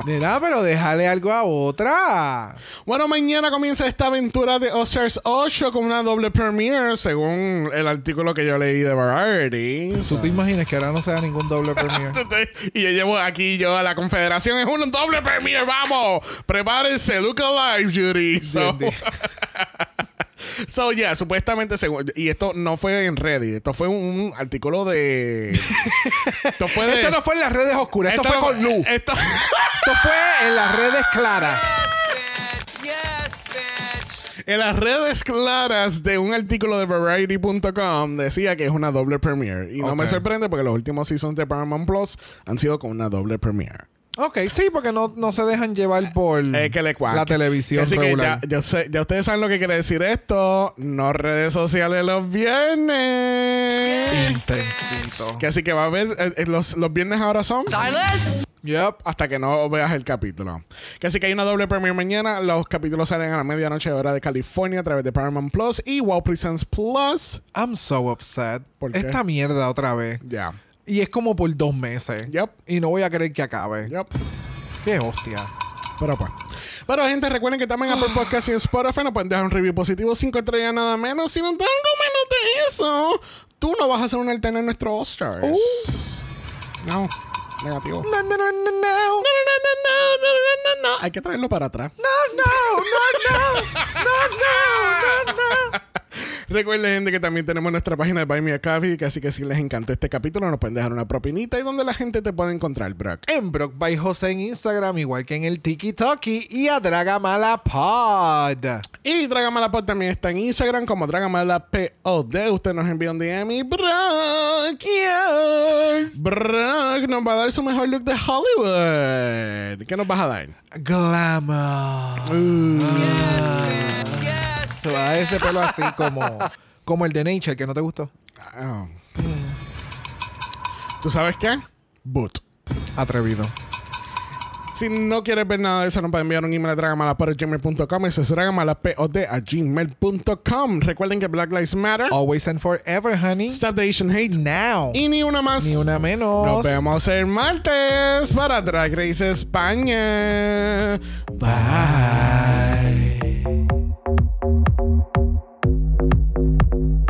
Mira, pero déjale algo a otra. Bueno, mañana comienza esta aventura de Oscars 8 con una doble premiere, según el artículo que yo leí de Variety. ¿Tú te imaginas que ahora no sea ningún doble premio? y yo llevo aquí yo a la confederación. Es un doble premiere, vamos. Prepárense, look alive, Judy. So, so, yeah, supuestamente, según, y esto no fue en Reddit, esto fue un, artículo de. esto fue de. Esto no fue en las redes oscuras, esto, esto fue no- con luz. Esto, Esto fue en las redes claras. En las redes claras de un artículo de Variety.com decía que es una doble premiere. Y no me sorprende porque los últimos seasons de Paramount Plus han sido con una doble premiere. Ok, sí, porque no, no se dejan llevar por Es que le cuac. la televisión Así que regular. ya, yo sé- ya ustedes saben lo que quiere decir esto. No redes sociales los viernes. Intensito. Que así que va a haber... eh, eh, los, los viernes ahora son... Yep. hasta que no veas el capítulo. Que así que hay una doble premiere mañana. Los capítulos salen a la medianoche hora de California a través de Paramount Plus y Wow Presents Plus. I'm so upset. ¿Por qué? Esta mierda otra vez. Ya. Y es como por dos meses. Yep. Y no voy a querer que acabe. Yep. Qué hostia. Pero pues. Pero gente, recuerden que también en Apple Podcast y en Spotify nos pueden dejar un review positivo, 5 estrellas nada menos. Si no te algo menos de eso, tú no vas a ser un alterno en nuestro All Stars. No, negativo. No, No, no, no, no, no. no, no, no, no, no, no, no. Hay que traerlo para atrás. No, no, no, no. No, no, no, no. Recuerden, gente, que también tenemos nuestra página de Buy Me a Coffee, que así que si les encantó este capítulo, nos pueden dejar una propinita y donde la gente te puede encontrar, Brock. En Brock by José en Instagram, igual que en el Tiki Toki y a Dragamala Pod. Y Dragamalapod también está en Instagram como Dragamalapod. Usted nos envía un DM y Brock, Brock nos va a dar su mejor look de Hollywood. ¿Qué nos vas a dar? Glamour. Yes, Va a ese pelo así como, como el de Nature, que no te gustó. Ah. ¿Tú sabes qué? Boot. Atrevido. Si no quieres ver nada de eso, nos pueden enviar un email a dragamalapod.gmail.com. Eso es dragamalapod a gmail.com. Recuerden que Black Lives Matter. Always and forever, honey. Stop the Asian Hate. Now. Y ni una más. Ni una menos. Nos vemos el martes para Drag Race España. Bye.